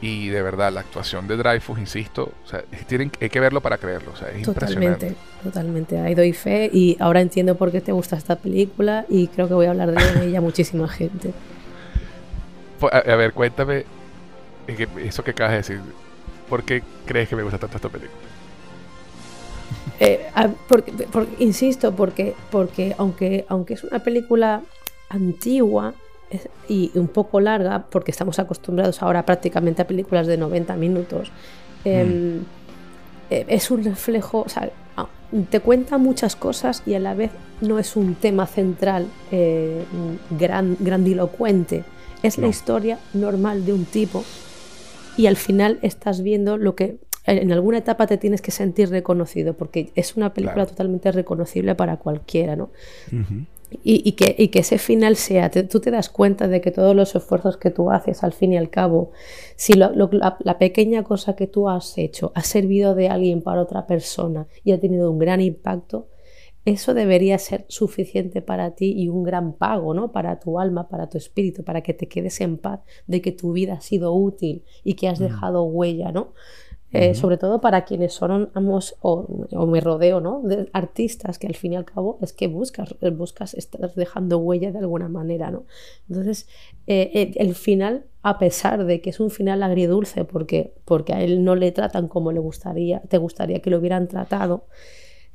Y de verdad, la actuación de Dreyfus, insisto, o sea, tienen, hay que verlo para creerlo. O sea, es impresionante.
Totalmente, totalmente. Ahí doy fe y ahora entiendo por qué te gusta esta película y creo que voy a hablar de ella a muchísima gente.
Fu- A, a ver, cuéntame eso que acabas de decir. ¿Por qué crees que me gusta tanto esta película?
Eh, porque, porque- insisto, porque, porque aunque, aunque es una película antigua y un poco larga, porque estamos acostumbrados ahora prácticamente a películas de 90 minutos, em, eh, es un reflejo, o sea, ah, te cuenta muchas cosas y a la vez no es un tema central eh, gran, grandilocuente. Es la historia normal de un tipo y al final estás viendo lo que en alguna etapa te tienes que sentir reconocido porque es una película
Claro.
totalmente reconocible para cualquiera, ¿no? Y, y que, y que ese final sea, te- tú te das cuenta de que todos los esfuerzos que tú haces al fin y al cabo, si lo- lo- la, la pequeña cosa que tú has hecho ha servido de alguien para otra persona y ha tenido un gran impacto, eso debería ser suficiente para ti y un gran pago, ¿no? Para tu alma, para tu espíritu, para que te quedes en paz de que tu vida ha sido útil y que has dejado huella, ¿no? Eh, Sobre todo para quienes son amos, o, o me rodeo, ¿no? De artistas que al fin y al cabo es que buscas, buscas estar dejando huella de alguna manera, ¿no? Entonces, eh, eh, el final, a pesar de que es un final agridulce, porque, porque a él no le tratan como le gustaría, te gustaría que lo hubieran tratado,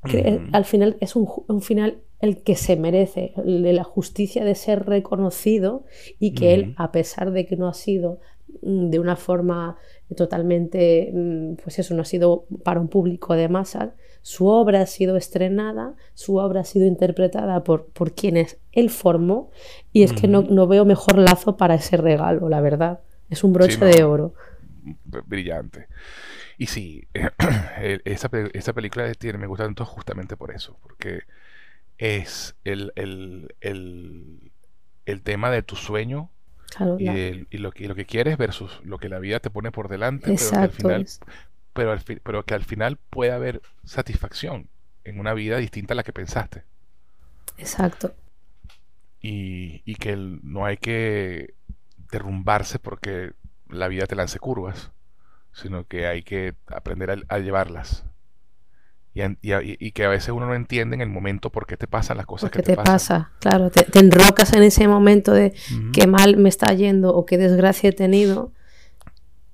que al final es un, final el que se merece, el de la justicia de ser reconocido y que él, a pesar de que no ha sido de una forma totalmente, mm, pues eso, no ha sido para un público de masas, su obra ha sido estrenada, su obra ha sido interpretada por, por quienes él formó y es que no, no, veo mejor lazo para ese regalo, la verdad. Es un broche
Sí, no.
de oro.
brillante. Y sí, esa, esa película tiene, me gusta tanto justamente por eso, porque es el, el, el, el tema de tu sueño
Claro,
y, del- y lo que, lo que quieres versus lo que la vida te pone por delante, pero que al final, pero, al fi- pero que al final puede haber satisfacción en una vida distinta a la que pensaste.
exacto.
Y, y que el- no hay que derrumbarse porque la vida te lance curvas, sino que hay que aprender a, a llevarlas. Y, que a veces uno no entiende en el momento por qué te pasan las cosas que te,
te
pasan.
pasa, claro, te, te enrocas en ese momento de qué mal me está yendo o qué desgracia he tenido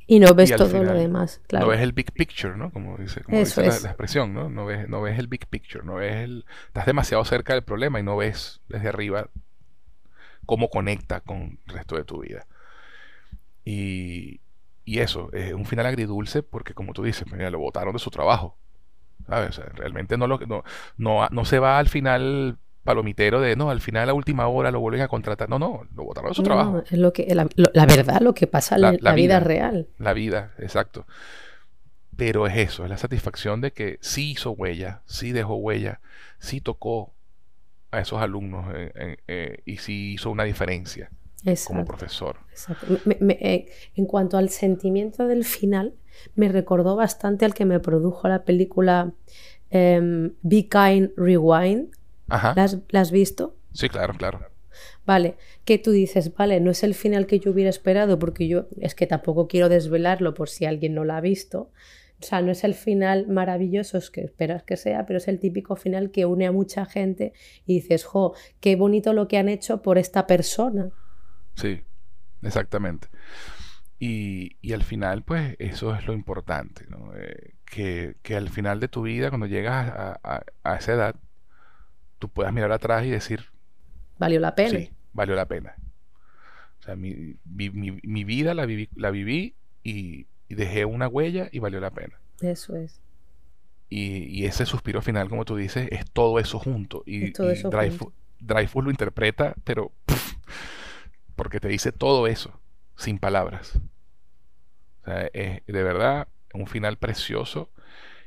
y no ves todo lo demás, claro.
No ves el big picture, ¿no? Como dice, como
Eso
dice la,
es.
la expresión, ¿no? No ves, no ves el big picture, no ves el... Estás demasiado cerca del problema y no ves desde arriba cómo conecta con el resto de tu vida. Y, y eso, es un final agridulce porque como tú dices, mira, lo botaron de su trabajo. ¿Sabes? O sea, realmente no, lo, no, no, no se va al final palomitero de, no, al final a última hora lo vuelven a contratar. No, no, lo botaron de su
No,
trabajo.
es lo que, la, lo- la verdad, lo que pasa en
La-
la,
la
vida
vida.
real.
La vida, exacto. Pero es eso, es la satisfacción de que sí hizo huella, sí dejó huella, sí tocó a esos alumnos eh, eh, eh, y sí hizo una diferencia como
Exacto.
profesor.
exacto. Me- me- eh, en cuanto al sentimiento del final, me recordó bastante al que me produjo la película em, Be Kind Rewind.
Ajá.
¿La has, la has visto?
Sí, claro, claro.
Vale, que tú dices, vale, no es el final que yo hubiera esperado, porque yo es que tampoco quiero desvelarlo por si alguien no lo ha visto. O sea, no es el final maravilloso que esperas que sea, pero es el típico final que une a mucha gente y dices, jo, qué bonito lo que han hecho por esta persona.
Sí, exactamente. Y, y al final, pues eso es lo importante, ¿no? Eh, que, que al final de tu vida, cuando llegas a, a- a esa edad, tú puedas mirar atrás y decir,
Valió la pena.
Sí, valió la pena. O sea, mi, mi- mi- mi vida la viví, la viví y, y dejé una huella y valió la pena.
Eso es.
Y, y ese suspiro final, como tú dices, es todo eso junto. Y,
Es todo eso
Dreyfus,
junto.
Dreyfus lo interpreta, pero pff, porque te dice todo eso, sin palabras. O sea, es de verdad un final precioso.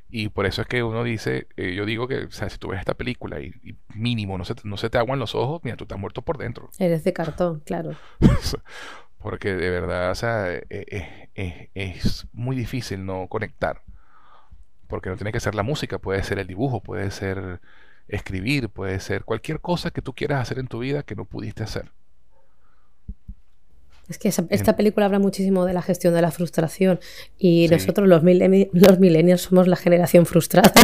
Y por eso es que uno dice, eh, yo digo que, o sea, si tú ves esta película y, y mínimo no se, te- no se te aguan los ojos, mira, tú estás muerto por dentro.
Eres de cartón, claro.
Porque de verdad, o sea, eh, eh, eh, es muy difícil no conectar. Porque no tiene que ser la música, puede ser el dibujo, puede ser escribir, puede ser cualquier cosa que tú quieras hacer en tu vida que no pudiste hacer.
Es que esa-
En-
esta película habla muchísimo de la gestión de la frustración y
Sí.
nosotros los, los millennials somos la generación frustrada.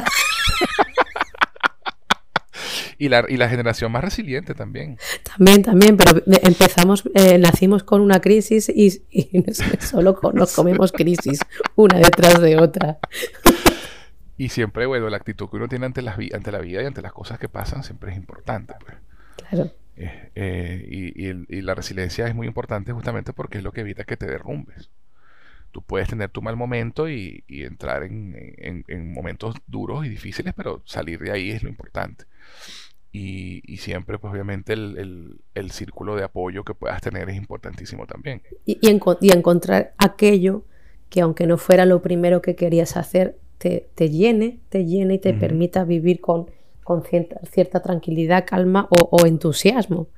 Y la, y la generación más resiliente también.
También, también, pero empezamos, eh, nacimos con una crisis y, solo con- nos comemos crisis una detrás de otra.
Y siempre, bueno, la actitud que uno tiene ante, las, ante la vida y ante las cosas que pasan siempre es importante. pues.
Claro,
Eh, eh, y, y el- y la resiliencia es muy importante justamente porque es lo que evita que te derrumbes. Tú puedes tener tu mal momento y, y entrar en, en- en momentos duros y difíciles, pero salir de ahí es lo importante. Y, siempre, pues obviamente, el, el- el círculo de apoyo que puedas tener es importantísimo también.
y, y enco- y encontrar aquello que aunque no fuera lo primero que querías hacer, te, te llene, te llene y te permita vivir con, con cierta, cierta tranquilidad, calma o, o entusiasmo.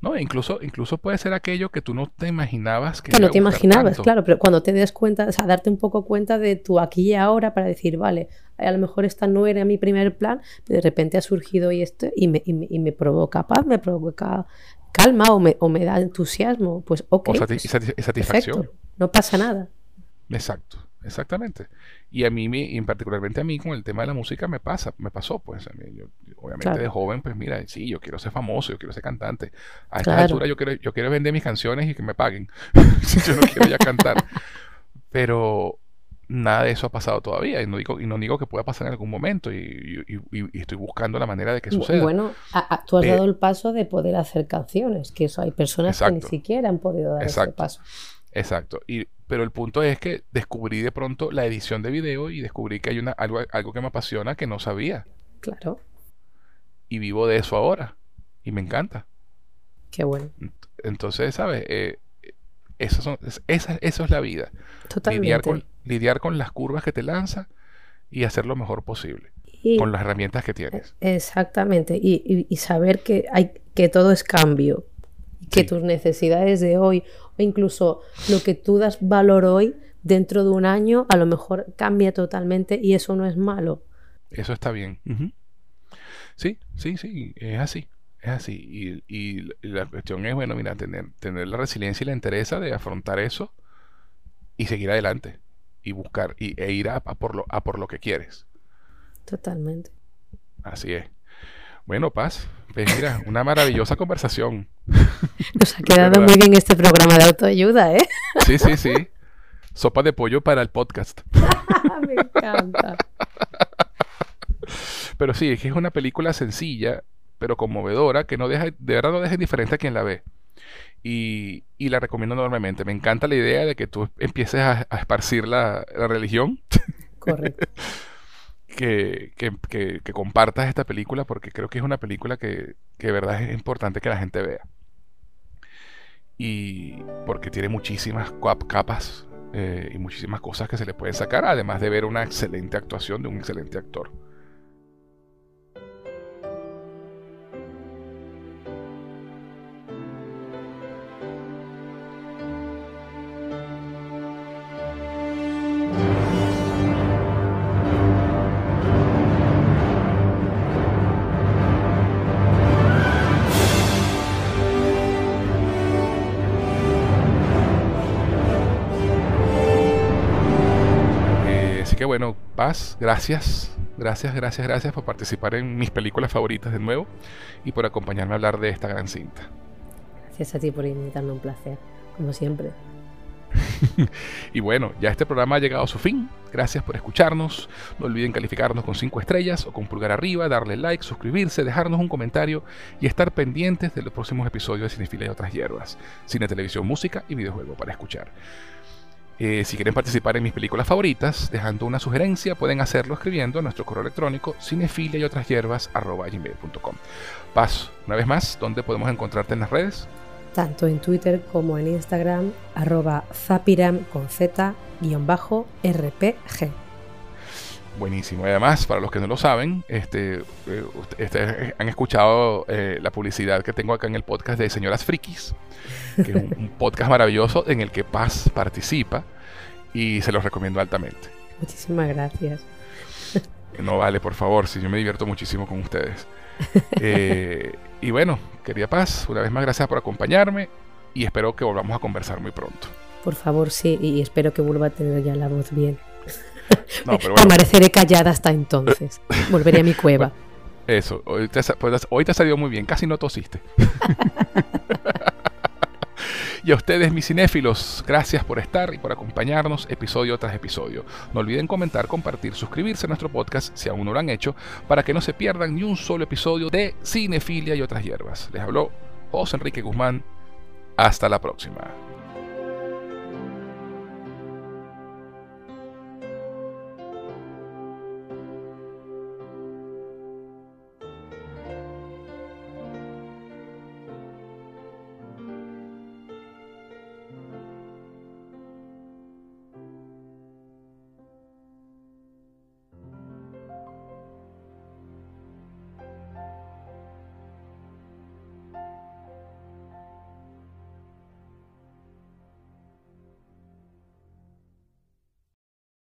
No, incluso, incluso puede ser aquello que tú no te imaginabas que
no te imaginabas,
tanto.
claro, pero cuando te des cuenta, o sea, darte un poco cuenta de tu aquí y ahora para decir, vale, a lo mejor esta no era mi primer plan, de repente ha surgido y esto y me, y me, y me provoca paz, me provoca calma o me, o me da entusiasmo, pues ok,
O sati-
pues,
y satisfacción.
perfecto, no pasa nada.
Exacto, exactamente. Y a mí, me- y particularmente a mí, con el tema de la música me pasa, me pasó, pues, a mí, yo, obviamente
Claro.
de joven, pues mira, sí, yo quiero ser famoso, yo quiero ser cantante. A esta
Claro.
altura yo quiero, yo quiero vender mis canciones y que me paguen. yo no quiero ya cantar. Pero, nada de eso ha pasado todavía. Y no digo, y no digo que pueda pasar en algún momento. Y, y- y- y estoy buscando la manera de que suceda.
Bueno, a- a- tú has
Eh,
dado el paso de poder hacer canciones, que eso hay personas que ni
Exacto.
siquiera han podido dar ese
Exacto.
paso.
Exacto. Y, pero el punto es que descubrí de pronto la edición de video y descubrí que hay una, algo, algo que me apasiona que no sabía.
Claro,
Y vivo de eso ahora. Y me encanta.
qué bueno.
Entonces, ¿sabes? Eh, esas son, es- esa- eso es la vida. Lidiar
Totalmente.
con, lidiar con las curvas que te lanza y hacer lo mejor posible.
Y-
Con las herramientas que tienes.
Exactamente, y, y- y saber que, hay, que todo es cambio, que
Sí.
tus necesidades de hoy, o incluso lo que tú das valor hoy, dentro de un año, a lo mejor cambia totalmente y eso no es malo.
Eso está bien. Sí, sí, sí, es así. Es así. Y, y la cuestión es, bueno, mira, tener, tener la resiliencia y la entereza de afrontar eso y seguir adelante. Y buscar, y, e ir a, a por lo, a por lo que quieres.
Totalmente.
Así es. Bueno, Paz, pues mira, una maravillosa conversación.
Nos ha quedado muy bien este programa de autoayuda, ¿eh?
Sí, sí, sí. Sopa de pollo para el podcast.
Me encanta.
Pero sí, es que es una película sencilla, pero conmovedora, que no deja, de verdad no deja indiferente a quien la ve. Y, y la recomiendo enormemente. Me encanta la idea de que tú empieces a, a esparcir la, la religión,
Correcto.
que, que, que- que compartas esta película, porque creo que es una película que, que de verdad es importante que la gente vea. Y porque tiene muchísimas cap- capas eh, y muchísimas cosas que se le pueden sacar, además de ver una excelente actuación de un excelente actor. Paz, gracias. Gracias, gracias, gracias por participar en mis películas favoritas de nuevo y por acompañarme a hablar de esta gran cinta.
Gracias a ti por invitarme, un placer, como siempre.
Y bueno, ya este programa ha llegado a su fin. Gracias por escucharnos. No olviden calificarnos con 5 estrellas o con pulgar arriba, darle like, suscribirse, dejarnos un comentario y estar pendientes de los próximos episodios de Cinefilia y otras hierbas. Cine, televisión, música y videojuego para escuchar. Eh, si quieren participar en mis películas favoritas, dejando una sugerencia, pueden hacerlo escribiendo a nuestro correo electrónico cinefilia y otras hierbas gmail.com. Paz, una vez más, ¿dónde podemos encontrarte en las redes?
Tanto en Twitter como en Instagram, arroba zapiram con z guion bajo rpg.
Buenísimo. Y además, para los que no lo saben, este, eh, ustedes han escuchado eh, la publicidad que tengo acá en el podcast de Señoras Frikis, que es un, un podcast maravilloso en el que Paz participa y se los recomiendo altamente.
Muchísimas gracias.
No vale, por favor, si yo me divierto muchísimo con ustedes. Eh, y bueno, querida Paz, una vez más gracias por acompañarme y espero que volvamos a conversar muy pronto.
Por favor, sí, y espero que vuelva a tener ya la voz bien.
No, bueno,
Amaneceré callada hasta entonces. Volveré a mi cueva.
eso, hoy te, pues, hoy te ha salido muy bien, casi no tosiste. Y a ustedes, mis cinéfilos, gracias por estar y por acompañarnos episodio tras episodio. No olviden comentar, compartir, suscribirse a nuestro podcast si aún no lo han hecho, para que no se pierdan ni un solo episodio de Cinefilia y otras hierbas. Les habló José Enrique Guzmán. Hasta la próxima.